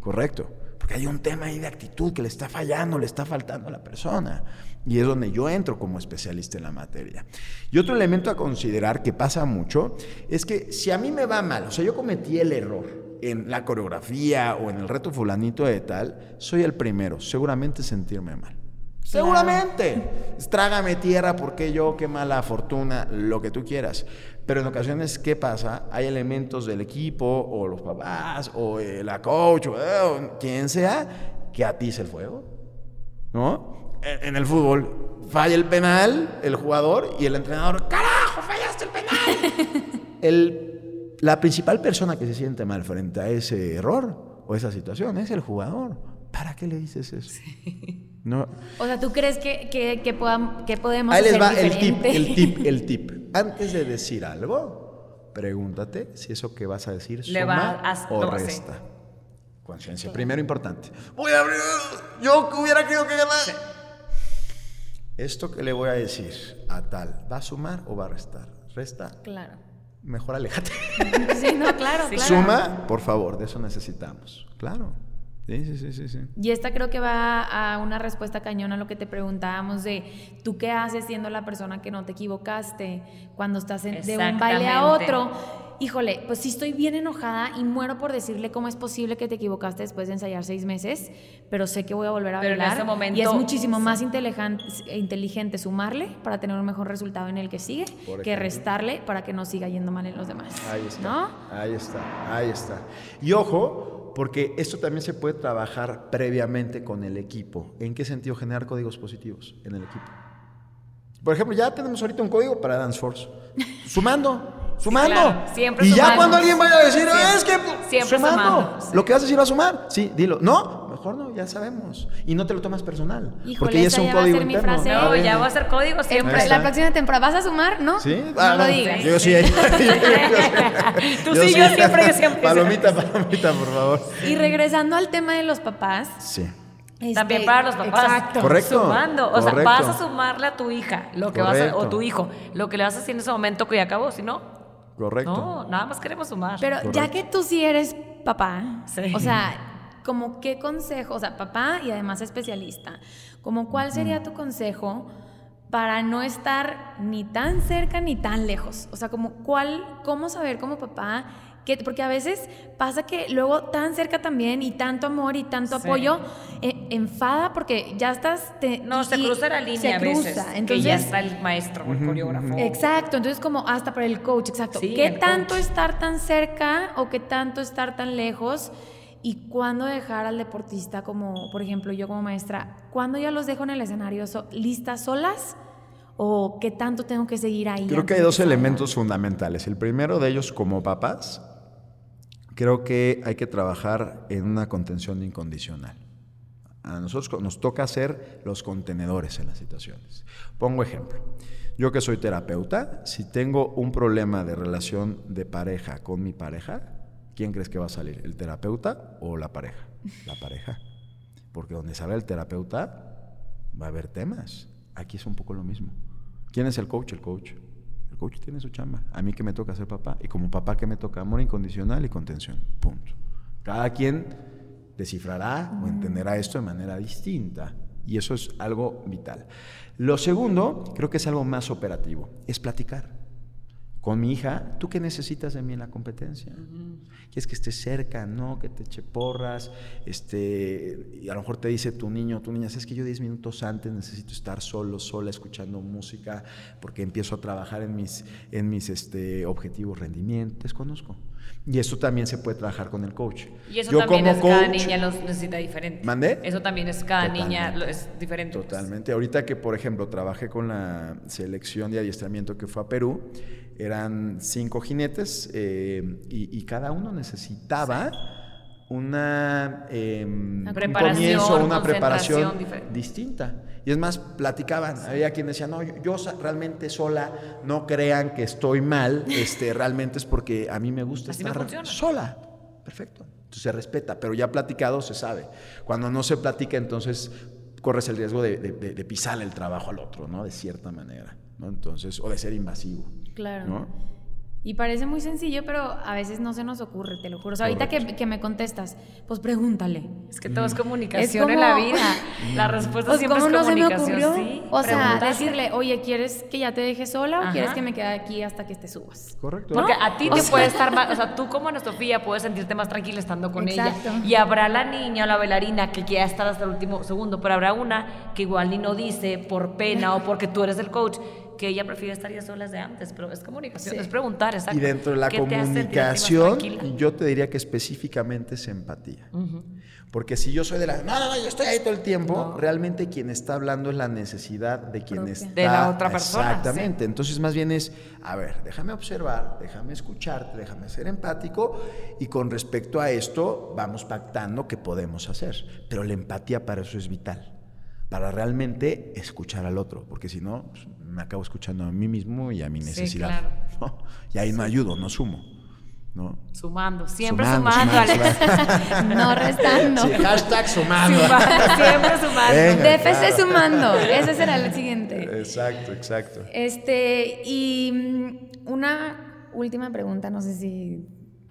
Correcto. Porque hay un tema ahí de actitud que le está fallando, le está faltando a la persona. Y es donde yo entro como especialista en la materia. Y otro elemento a considerar que pasa mucho es que si a mí me va mal, o sea, yo cometí el error en la coreografía o en el reto fulanito de tal, soy el primero, seguramente sentirme mal. Seguramente. Trágame tierra porque yo, qué mala fortuna, lo que tú quieras. Pero en ocasiones, ¿qué pasa? Hay elementos del equipo o los papás o la coach o eh, quien sea que atiza el fuego. ¿No? En el fútbol falla el penal el jugador y el entrenador, carajo, fallaste el penal. la principal persona que se siente mal frente a ese error o esa situación es el jugador. ¿Para qué le dices eso? No. O sea, ¿tú crees que, que, que, que podemos Ahí les va el tip, el tip, el tip. Antes de decir algo, pregúntate si eso que vas a decir suma o resta. Conciencia. Primero importante. Voy a abrir. Yo hubiera querido que ganara esto que le voy a decir a tal, ¿va a sumar o va a restar? ¿Resta? Claro. Mejor aléjate. Sí, no, claro, claro. Suma, por favor, de eso necesitamos. Claro. Sí, sí, sí, sí, Y esta creo que va a una respuesta cañona a lo que te preguntábamos de tú qué haces siendo la persona que no te equivocaste cuando estás de un baile a otro híjole, pues sí estoy bien enojada y muero por decirle cómo es posible que te equivocaste después de ensayar seis meses, pero sé que voy a volver a pero y es muchísimo más inteligente, sumarle para tener un mejor resultado en el que sigue que restarle para que no siga yendo mal en los demás. Ahí está. Ahí está, ahí está. Y ojo, porque esto también se puede trabajar previamente con el equipo. ¿En qué sentido generar códigos positivos en el equipo? Por ejemplo, ya tenemos ahorita un código para Dance Force. Sumando sumando. siempre y ya cuando alguien vaya a decir, es que siempre sumando. Lo que vas a decir va a sumar. Sí, dilo. No, mejor no, ya sabemos. Y no te lo tomas personal. porque ya es un código interno. No, ya va a ser código siempre. La próxima temporada vas a sumar, ¿no? Sí. no ah, lo digas. Yo sí. Tú sí, yo siempre, yo siempre. Palomita, palomita, por favor. Y regresando al tema de los papás. Sí. También este, para los papás. Exacto. Correcto. Sumando. O sea, vas a sumarle a tu hija lo que vas a, o tu hijo, lo que le vas a hacer en ese momento que ya acabó, si no, Correcto. No, nada más queremos sumar. Pero ya que tú sí eres papá, o sea, como qué consejo, o sea, papá y además especialista, como cuál sería tu consejo para no estar ni tan cerca ni tan lejos? O sea, como cuál, cómo saber como papá porque a veces pasa que luego tan cerca también y tanto amor y tanto apoyo eh, enfada porque ya estás... no, se cruza la línea a veces, entonces, que ya está el maestro o el coreógrafo. Exacto, entonces como hasta para el coach, exacto. ¿Qué tanto estar tan cerca o qué tanto estar tan lejos? ¿Y cuándo dejar al deportista como, por ejemplo, yo como maestra, cuándo ya los dejo en el escenario listas solas? ¿O qué tanto tengo que seguir ahí? Creo que hay dos elementos fundamentales. El primero de ellos como papás creo que hay que trabajar en una contención incondicional. A nosotros nos toca ser los contenedores en las situaciones. Pongo ejemplo. Yo que soy terapeuta, si tengo un problema de relación de pareja con mi pareja, ¿quién crees que va a salir? ¿El terapeuta o la pareja? La pareja. Porque donde sale el terapeuta va a haber temas. Aquí es un poco lo mismo. ¿Quién es el coach? El coach. El coach tiene su chamba. A mí que me toca ser papá. Y como papá que me toca amor incondicional y contención. Punto. Cada quien descifrará o entenderá esto de manera distinta. Y eso es algo vital. Lo segundo, creo que es algo más operativo, es platicar con mi hija, ¿tú qué necesitas de mí en la competencia? ¿Quieres que esté cerca? ¿No? Que te eche porras. Este, y a lo mejor te dice tu niño, tu niña, es que yo 10 minutos antes necesito estar solo, sola, escuchando música, porque empiezo a trabajar en mis, en mis este, objetivos rendimiento. Desconozco. Y eso también se puede trabajar con el coach. Y eso también es cada niña lo necesita diferente. ¿Mandé? Eso también es cada niña es diferente. Pues. Totalmente. Ahorita que, por ejemplo, trabajé con la selección de adiestramiento que fue a Perú, eran cinco jinetes eh, y, cada uno necesitaba una, em, preparación, una preparación distinta. Y es más, platicaban. Había quien decía, no, yo, realmente sola, no crean que estoy mal, este, realmente es porque a mí me gusta estar sola. Perfecto. Entonces se respeta, pero ya platicado se sabe. Cuando no se platica, entonces corres el riesgo de, de, pisar el trabajo al otro, ¿no? De cierta manera, ¿no? Entonces, o de ser invasivo. Claro. ¿no? Y parece muy sencillo, pero a veces no se nos ocurre, te lo juro. O sea, ahorita que, que, me contestas, pues pregúntale. Es que todo es comunicación en la vida. La respuesta pues, siempre es comunicación. No se me ocurrió? o sea, decirle, oye, ¿quieres que ya te deje sola o quieres que me quede aquí hasta que te subas? Correcto. Porque a ti te puede estar más, o sea, tú como Ana Sofía puedes sentirte más tranquila estando con ella. Y habrá la niña o la bailarina que quiera estar hasta el último segundo, pero habrá una que igual ni no dice por pena o porque tú eres el coach que ella prefiere estar ya sola de antes, pero es comunicación, es preguntar, exacto. Y dentro de la comunicación, yo te diría que específicamente es empatía. Porque si yo soy de la, no, no, no, yo estoy ahí todo el tiempo, realmente quien está hablando es la necesidad de quien está. De la otra persona. Exactamente. Entonces, más bien es, a ver, déjame observar, déjame escucharte, déjame ser empático y con respecto a esto vamos pactando qué podemos hacer. Pero la empatía para eso es vital para realmente escuchar al otro, porque si no, pues, me acabo escuchando a mí mismo y a mi necesidad. Y ahí no ayudo, no sumo. ¿no? Sumando, siempre sumando, Alex. no restando. Sí, hashtag sumando. siempre sumando. DFC sumando. Ese será el siguiente. Exacto, exacto. Este, y mm, una última pregunta, no sé si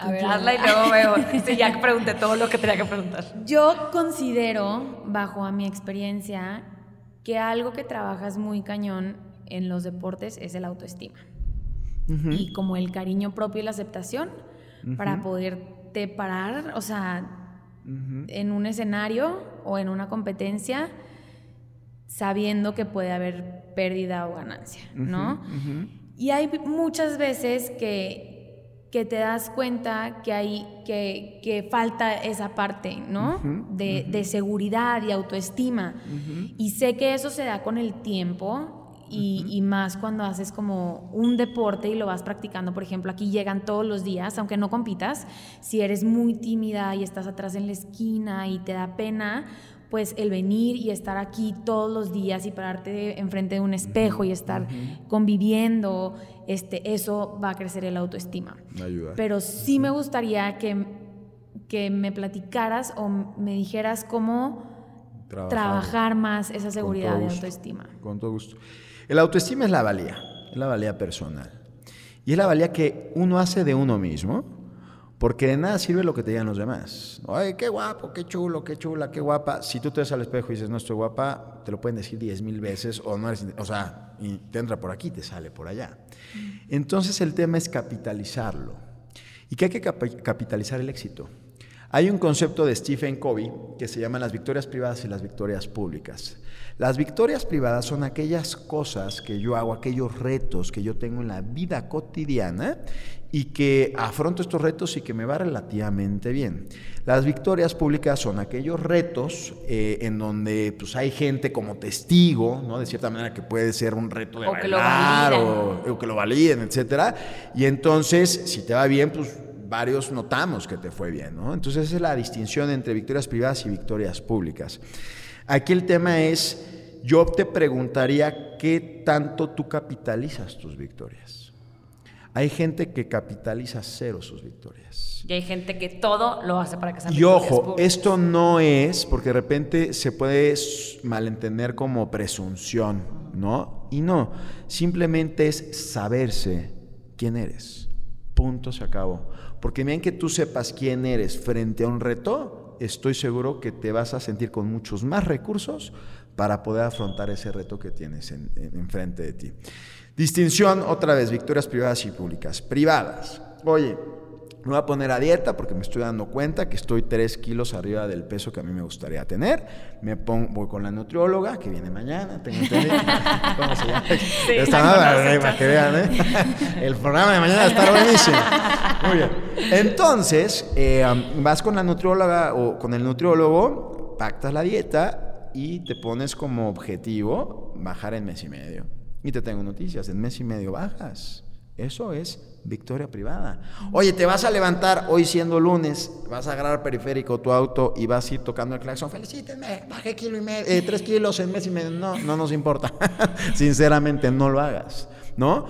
a ver, hazla y luego veo. Sí, ya pregunté todo lo que tenía que preguntar. Yo considero, bajo a mi experiencia, que algo que trabajas muy cañón en los deportes es el autoestima. Y como el cariño propio y la aceptación para poderte parar, o sea, en un escenario o en una competencia sabiendo que puede haber pérdida o ganancia, ¿no? Y hay muchas veces que que te das cuenta que hay que, que falta esa parte, ¿no? de, de, seguridad y autoestima. Y sé que eso se da con el tiempo y, y, más cuando haces como un deporte y lo vas practicando. Por ejemplo, aquí llegan todos los días, aunque no compitas, si eres muy tímida y estás atrás en la esquina y te da pena, pues el venir y estar aquí todos los días y pararte enfrente de un espejo y estar conviviendo, este, eso va a crecer el autoestima. Ayuda. Pero sí me gustaría que, que me platicaras o me dijeras cómo trabajar, más esa seguridad de autoestima. Con todo gusto. El autoestima es la valía, es la valía personal. Y es la valía que uno hace de uno mismo porque de nada sirve lo que te digan los demás. Ay, qué guapo, qué chulo, qué chula, qué guapa. Si tú te ves al espejo y dices, no estoy guapa, te lo pueden decir diez mil veces o no eres, o sea, y te entra por aquí, te sale por allá. Entonces el tema es capitalizarlo. ¿Y qué hay que capitalizar el éxito? Hay un concepto de Stephen Covey que se llama las victorias privadas y las victorias públicas. Las victorias privadas son aquellas cosas que yo hago, aquellos retos que yo tengo en la vida cotidiana y que afronto estos retos y que me va relativamente bien. Las victorias públicas son aquellos retos eh, en donde pues, hay gente como testigo, ¿no? de cierta manera que puede ser un reto de o que lo o, o, que lo validen, etc. Y entonces, si te va bien, pues varios notamos que te fue bien. ¿no? Entonces esa es la distinción entre victorias privadas y victorias públicas. Aquí el tema es, yo te preguntaría qué tanto tú capitalizas tus victorias. Hay gente que capitaliza cero sus victorias. Y hay gente que todo lo hace para que sean Y ojo, esto no es, porque de repente se puede malentender como presunción. ¿no? Y no, simplemente es saberse quién eres. Punto, se acabó. Porque bien que tú sepas quién eres frente a un reto, estoy seguro que te vas a sentir con muchos más recursos para poder afrontar ese reto que tienes enfrente de ti. Distinción, otra vez, victorias privadas y públicas. Privadas. Oye, me voy a poner a dieta porque me estoy dando cuenta que estoy 3 kilos arriba del peso que a mí me gustaría tener. Me pongo, voy con la nutrióloga que viene mañana. Tengo ¿Cómo se llama? Sí, para que vean, ¿eh? El programa de mañana va a estar buenísimo. Muy bien. Entonces, eh, vas con la nutrióloga o con el nutriólogo, pactas la dieta y te pones como objetivo bajar en mes y medio. Y te tengo noticias, en mes y medio bajas. Eso es victoria privada. Oye, te vas a levantar hoy siendo lunes, vas a agarrar periférico tu auto y vas a ir tocando el claxon. Felicítenme, bajé kilo y medio, eh, tres kilos en mes y medio. No, no nos importa. Sinceramente, no lo hagas, ¿no?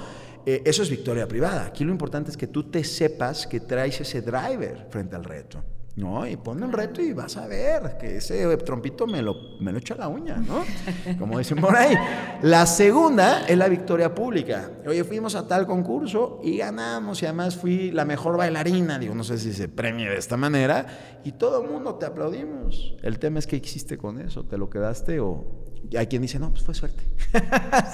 Eh, eso es victoria privada. Aquí lo importante es que tú te sepas que traes ese driver frente al reto. No, y ponme un reto y vas a ver que ese trompito me lo, me lo echa la uña, ¿no? Como dicen por ahí. La segunda es la victoria pública. Oye, fuimos a tal concurso y ganamos y además fui la mejor bailarina, digo, no sé si se premia de esta manera, y todo el mundo te aplaudimos. El tema es qué hiciste con eso, ¿te lo quedaste o, hay quien dice, no, pues fue suerte.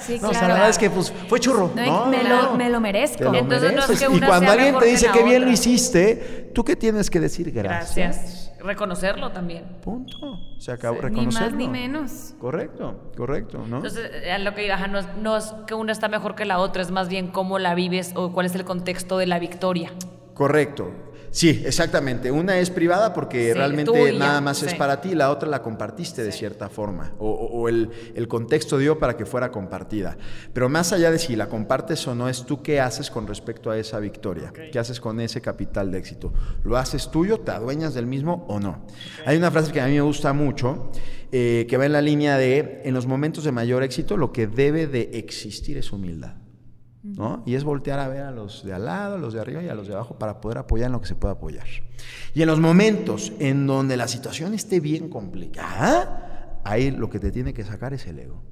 Sí, no, claro. o sea, la verdad es que pues, fue churro. No, me, lo, me, lo, merezco. Entonces, No es que y cuando alguien te dice que, bien lo hiciste, ¿tú qué tienes que decir? Gracias. Reconocerlo también. Punto. Se acabó. Reconocerlo. Ni más ni menos. Correcto, correcto. ¿no? Entonces, eh, lo que diga, no es, no es que una está mejor que la otra, es más bien cómo la vives o cuál es el contexto de la victoria. Correcto. Sí, exactamente. Una es privada porque realmente nada más es para ti, la otra la compartiste de cierta forma o, el, contexto dio para que fuera compartida. Pero más allá de si la compartes o no, es tú qué haces con respecto a esa victoria, qué haces con ese capital de éxito. ¿Lo haces tuyo, te adueñas del mismo o no? Hay una frase que a mí me gusta mucho eh, que va en la línea de, en los momentos de mayor éxito, lo que debe de existir es humildad. ¿No? Y es voltear a ver a los de al lado, a los de arriba y a los de abajo para poder apoyar en lo que se pueda apoyar. Y en los momentos en donde la situación esté bien complicada, ahí lo que te tiene que sacar es el ego.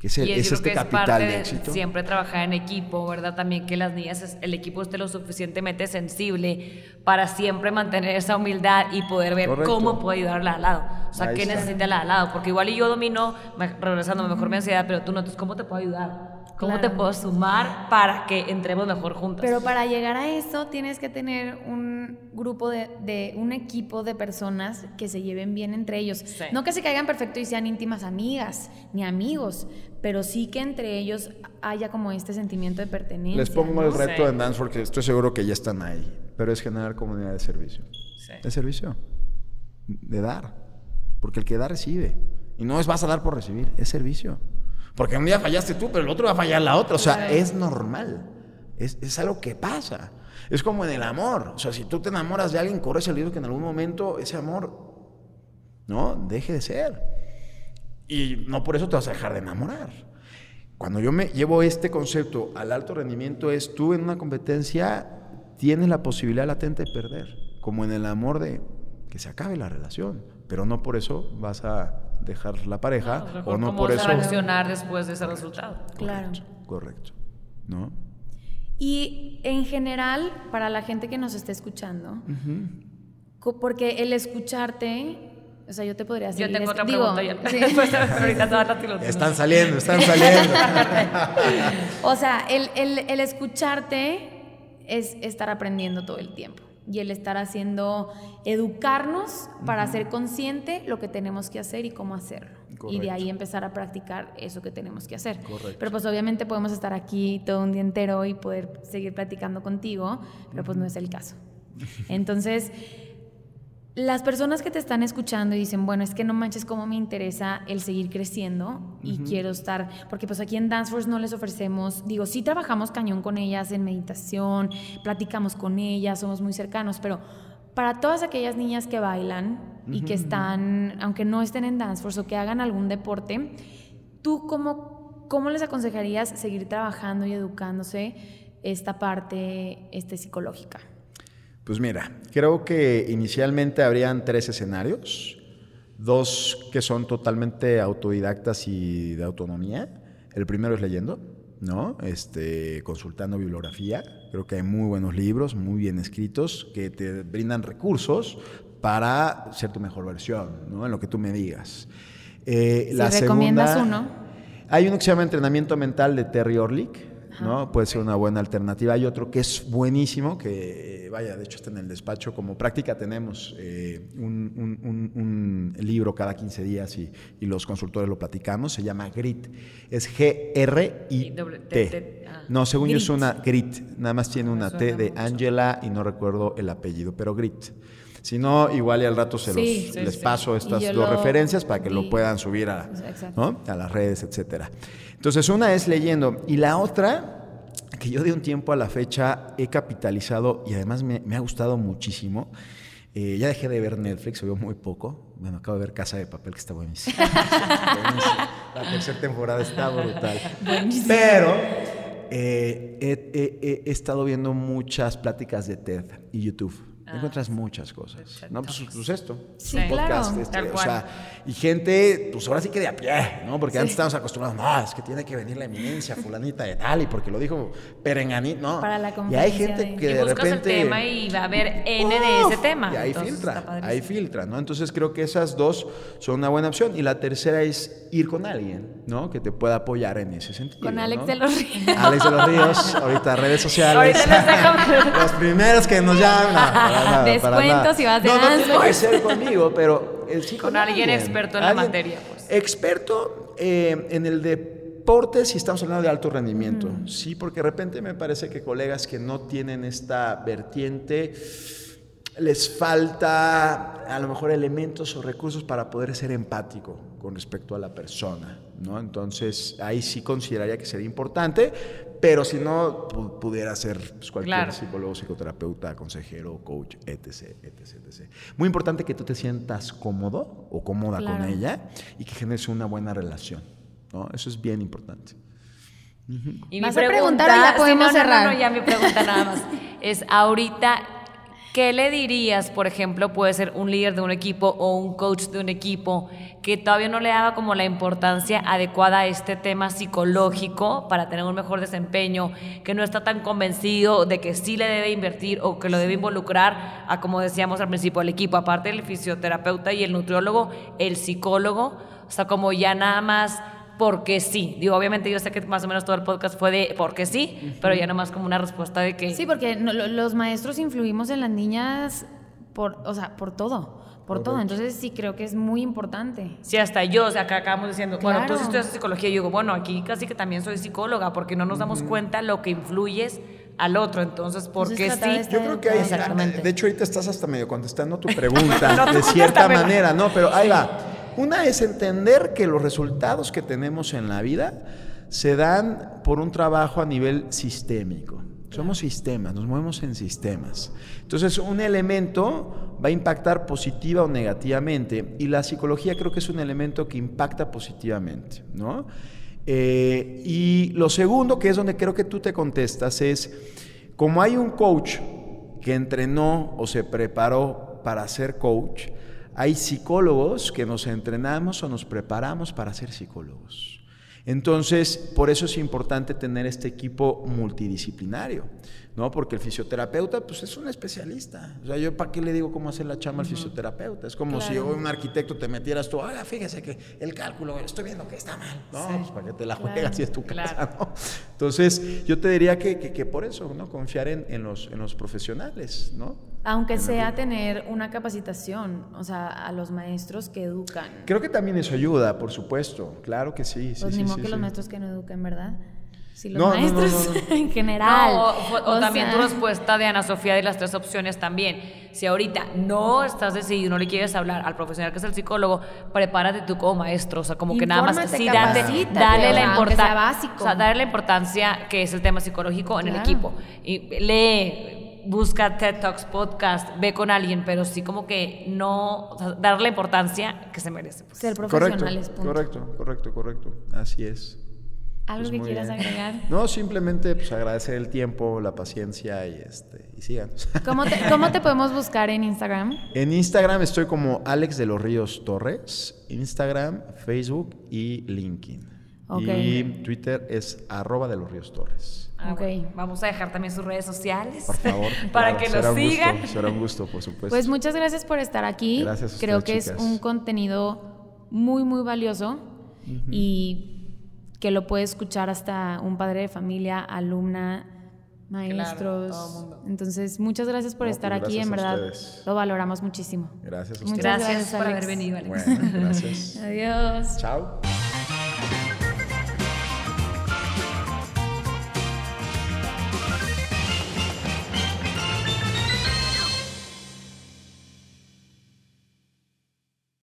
Que es, este capital de, éxito. Siempre trabajar en equipo, ¿verdad? También que las niñas, el equipo esté lo suficientemente sensible para siempre mantener esa humildad y poder ver cómo puede ayudarla al lado. O sea, qué necesita la al lado. Porque igual y yo domino, regresando mejor mi ansiedad, pero tú no, ¿cómo te puedo ayudar? ¿Cómo te puedo sumar para que entremos mejor juntos? Pero para llegar a eso tienes que tener un grupo de, un equipo de personas que se lleven bien entre ellos. No que se caigan perfecto y sean íntimas amigas ni amigos, pero sí que entre ellos haya como este sentimiento de pertenencia. Les pongo el reto en Dance porque estoy seguro que ya están ahí, pero es generar comunidad de servicio. De servicio, de dar, porque el que da recibe. Y no es vas a dar por recibir, es servicio. Porque un día fallaste tú, pero el otro va a fallar la otra. O sea, es normal. Es, algo que pasa. Es como en el amor. O sea, si tú te enamoras de alguien, corres el riesgo que en algún momento ese amor, ¿no? Deje de ser. Y no por eso te vas a dejar de enamorar. Cuando yo me llevo este concepto al alto rendimiento es tú en una competencia tienes la posibilidad latente de perder, como en el amor de que se acabe la relación, pero no por eso vas a dejar la pareja o no por eso reaccionar después de ese resultado. Claro. Correcto. ¿No? Y en general, para la gente que nos está escuchando, porque el escucharte, o sea, yo te podría decir. Yo tengo otra pregunta ya. están saliendo, están saliendo. o sea, el, el, el escucharte es estar aprendiendo todo el tiempo y el estar haciendo, educarnos para ser consciente lo que tenemos que hacer y cómo hacerlo. Y de ahí empezar a practicar eso que tenemos que hacer. Pero pues obviamente podemos estar aquí todo un día entero y poder seguir platicando contigo, pero pues no es el caso. Entonces, las personas que te están escuchando y dicen, bueno, es que no manches cómo me interesa el seguir creciendo y quiero estar, porque pues aquí en Danceforce no les ofrecemos, digo, sí trabajamos cañón con ellas en meditación, platicamos con ellas, somos muy cercanos, pero para todas aquellas niñas que bailan y que están, aunque no estén en Danceforce o que hagan algún deporte, ¿tú cómo, cómo les aconsejarías seguir trabajando y educándose esta parte este, psicológica? Pues mira, creo que inicialmente habrían tres escenarios, dos que son totalmente autodidactas y de autonomía. El primero es leyendo, ¿no? Este, consultando bibliografía. Creo que hay muy buenos libros, muy bien escritos, que te brindan recursos para ser tu mejor versión, ¿no? En lo que tú me digas. Eh, si recomiendas uno. Hay uno que se llama Entrenamiento Mental de Terry Orlick ¿no? Puede ser una buena alternativa. Hay otro que es buenísimo, que vaya, de hecho está en el despacho. Como práctica tenemos eh, un, libro cada 15 días y, los consultores lo platicamos. Se llama GRIT. Es G-R-I-T. Ah. No, según yo es una GRIT. Nada más tiene una T de Angela y no recuerdo el apellido, pero GRIT. Si no, igual y al rato se los, les paso estas dos referencias para que lo puedan subir a, a las redes, etcétera. Entonces, una es leyendo y la otra, que yo de un tiempo a la fecha he capitalizado y además me, ha gustado muchísimo. Eh, ya dejé de ver Netflix, veo muy poco. Bueno, acabo de ver Casa de Papel, que está buenísimo. La tercera temporada está brutal. Pero eh, he estado viendo muchas pláticas de TED y YouTube. Ah, encuentras muchas cosas. No, pues, pues, esto. Sí, podcast, este, o sea, y gente, pues ahora sí que de a pie, ¿no? Porque antes estábamos acostumbrados, no, es que tiene que venir la eminencia fulanita de tal, y porque lo dijo Perenganit, ¿no? Para la y hay gente que de repente... el tema y va a haber N de ese tema. Y ahí filtra, ahí filtra, ¿no? Entonces creo que esas dos son una buena opción. Y la tercera es ir con alguien, ¿no? Que te pueda apoyar en ese sentido. Con Alex de los Ríos. Alex de los Ríos, ahorita redes sociales. Ahorita los primeros que nos llaman. Descuentos y vas de No, no tiene que ser conmigo, pero sí con, alguien experto en la materia. Pues. Experto eh, en el deporte si estamos hablando de alto rendimiento. Sí, porque de repente me parece que colegas que no tienen esta vertiente les falta a lo mejor elementos o recursos para poder ser empático con respecto a la persona, ¿no? Entonces, ahí sí consideraría que sería importante, pero si no, pudiera ser pues, cualquier psicólogo, psicoterapeuta, consejero, coach, etc, etc, etc. Muy importante que tú te sientas cómodo o cómoda con ella y que generes una buena relación. ¿no? Eso es bien importante. Y mi pregunta, ya podemos cerrar. No, ya mi pregunta nada más. Es ahorita ¿Qué le dirías, por ejemplo, puede ser un líder de un equipo o un coach de un equipo que todavía no le haga como la importancia adecuada a este tema psicológico para tener un mejor desempeño, que no está tan convencido de que sí le debe invertir o que lo debe involucrar a, como decíamos al principio, al equipo, aparte del fisioterapeuta y el nutriólogo, el psicólogo, o sea, como ya nada más porque sí. Digo, obviamente yo sé que más o menos todo el podcast fue de porque sí, pero ya nomás como una respuesta de que... Sí, porque los maestros influimos en las niñas por, o sea, por todo. Por todo, entonces sí creo que es muy importante. Sí, hasta yo, o sea, acá acabamos diciendo, bueno, tú estudias psicología, y yo digo, bueno, aquí casi que también soy psicóloga, porque no nos damos cuenta lo que influyes al otro, entonces, ¿por qué sí? Yo creo que hay, de hecho ahorita estás hasta medio contestando tu pregunta, de cierta manera, ¿no? Pero ahí va. Una es entender que los resultados que tenemos en la vida se dan por un trabajo a nivel sistémico. Somos sistemas, nos movemos en sistemas. Entonces, un elemento va a impactar positiva o negativamente y la psicología creo que es un elemento que impacta positivamente, ¿no? Eh, y lo segundo, que es donde creo que tú te contestas, es como hay un coach que entrenó o se preparó para ser coach, hay psicólogos que nos entrenamos o nos preparamos para ser psicólogos. Entonces, por eso es importante tener este equipo multidisciplinario. ¿No? Porque el fisioterapeuta, pues es un especialista. O sea, yo para qué le digo cómo hacer la chamba al fisioterapeuta. Es como si yo, un arquitecto, te metieras tú, ah, fíjese que el cálculo, estoy viendo que está mal. No, pues para que te la juegas si es tu casa, ¿no? Entonces, yo te diría que, que, por eso, ¿no? Confiar en, en, los, en los profesionales, ¿no? Aunque sea tener una capacitación, o sea, a los maestros que educan. Creo que también eso ayuda, por supuesto. Claro que sí. Pues sí, ni sí, que los maestros que no eduquen, ¿verdad? Si los maestros en general. o, también tu respuesta de Ana Sofía de las tres opciones también. Si ahorita no estás decidido, no le quieres hablar al profesional que es el psicólogo, prepárate tú como maestro. O sea, como que nada más sí, dale, dale la importancia. O sea, darle la importancia que es el tema psicológico en el equipo. Y lee, busca TED Talks podcast, ve con alguien, pero sí como que no, o sea, darle la importancia que se merece. Pues. Ser profesionales. correcto, correcto, correcto. Así es. ¿Algo pues que quieras agregar? No, simplemente pues agradecer el tiempo, la paciencia y este y síganos. ¿Cómo te, ¿Cómo te podemos buscar en Instagram? En Instagram estoy como Alex de los Ríos Torres, Instagram, Facebook y LinkedIn. Y Twitter es arroba de los Ríos Torres. Ah, Vamos a dejar también sus redes sociales. Por favor. para que lo sigan. será un gusto, por supuesto. Pues muchas gracias por estar aquí. Gracias. A Creo que es un contenido muy, muy valioso y que lo puede escuchar hasta un padre de familia, alumna, maestros. Entonces, muchas gracias por estar pues aquí, en verdad lo valoramos muchísimo. Gracias Muchas gracias, por haber venido, Alex. gracias. Adiós. Chao.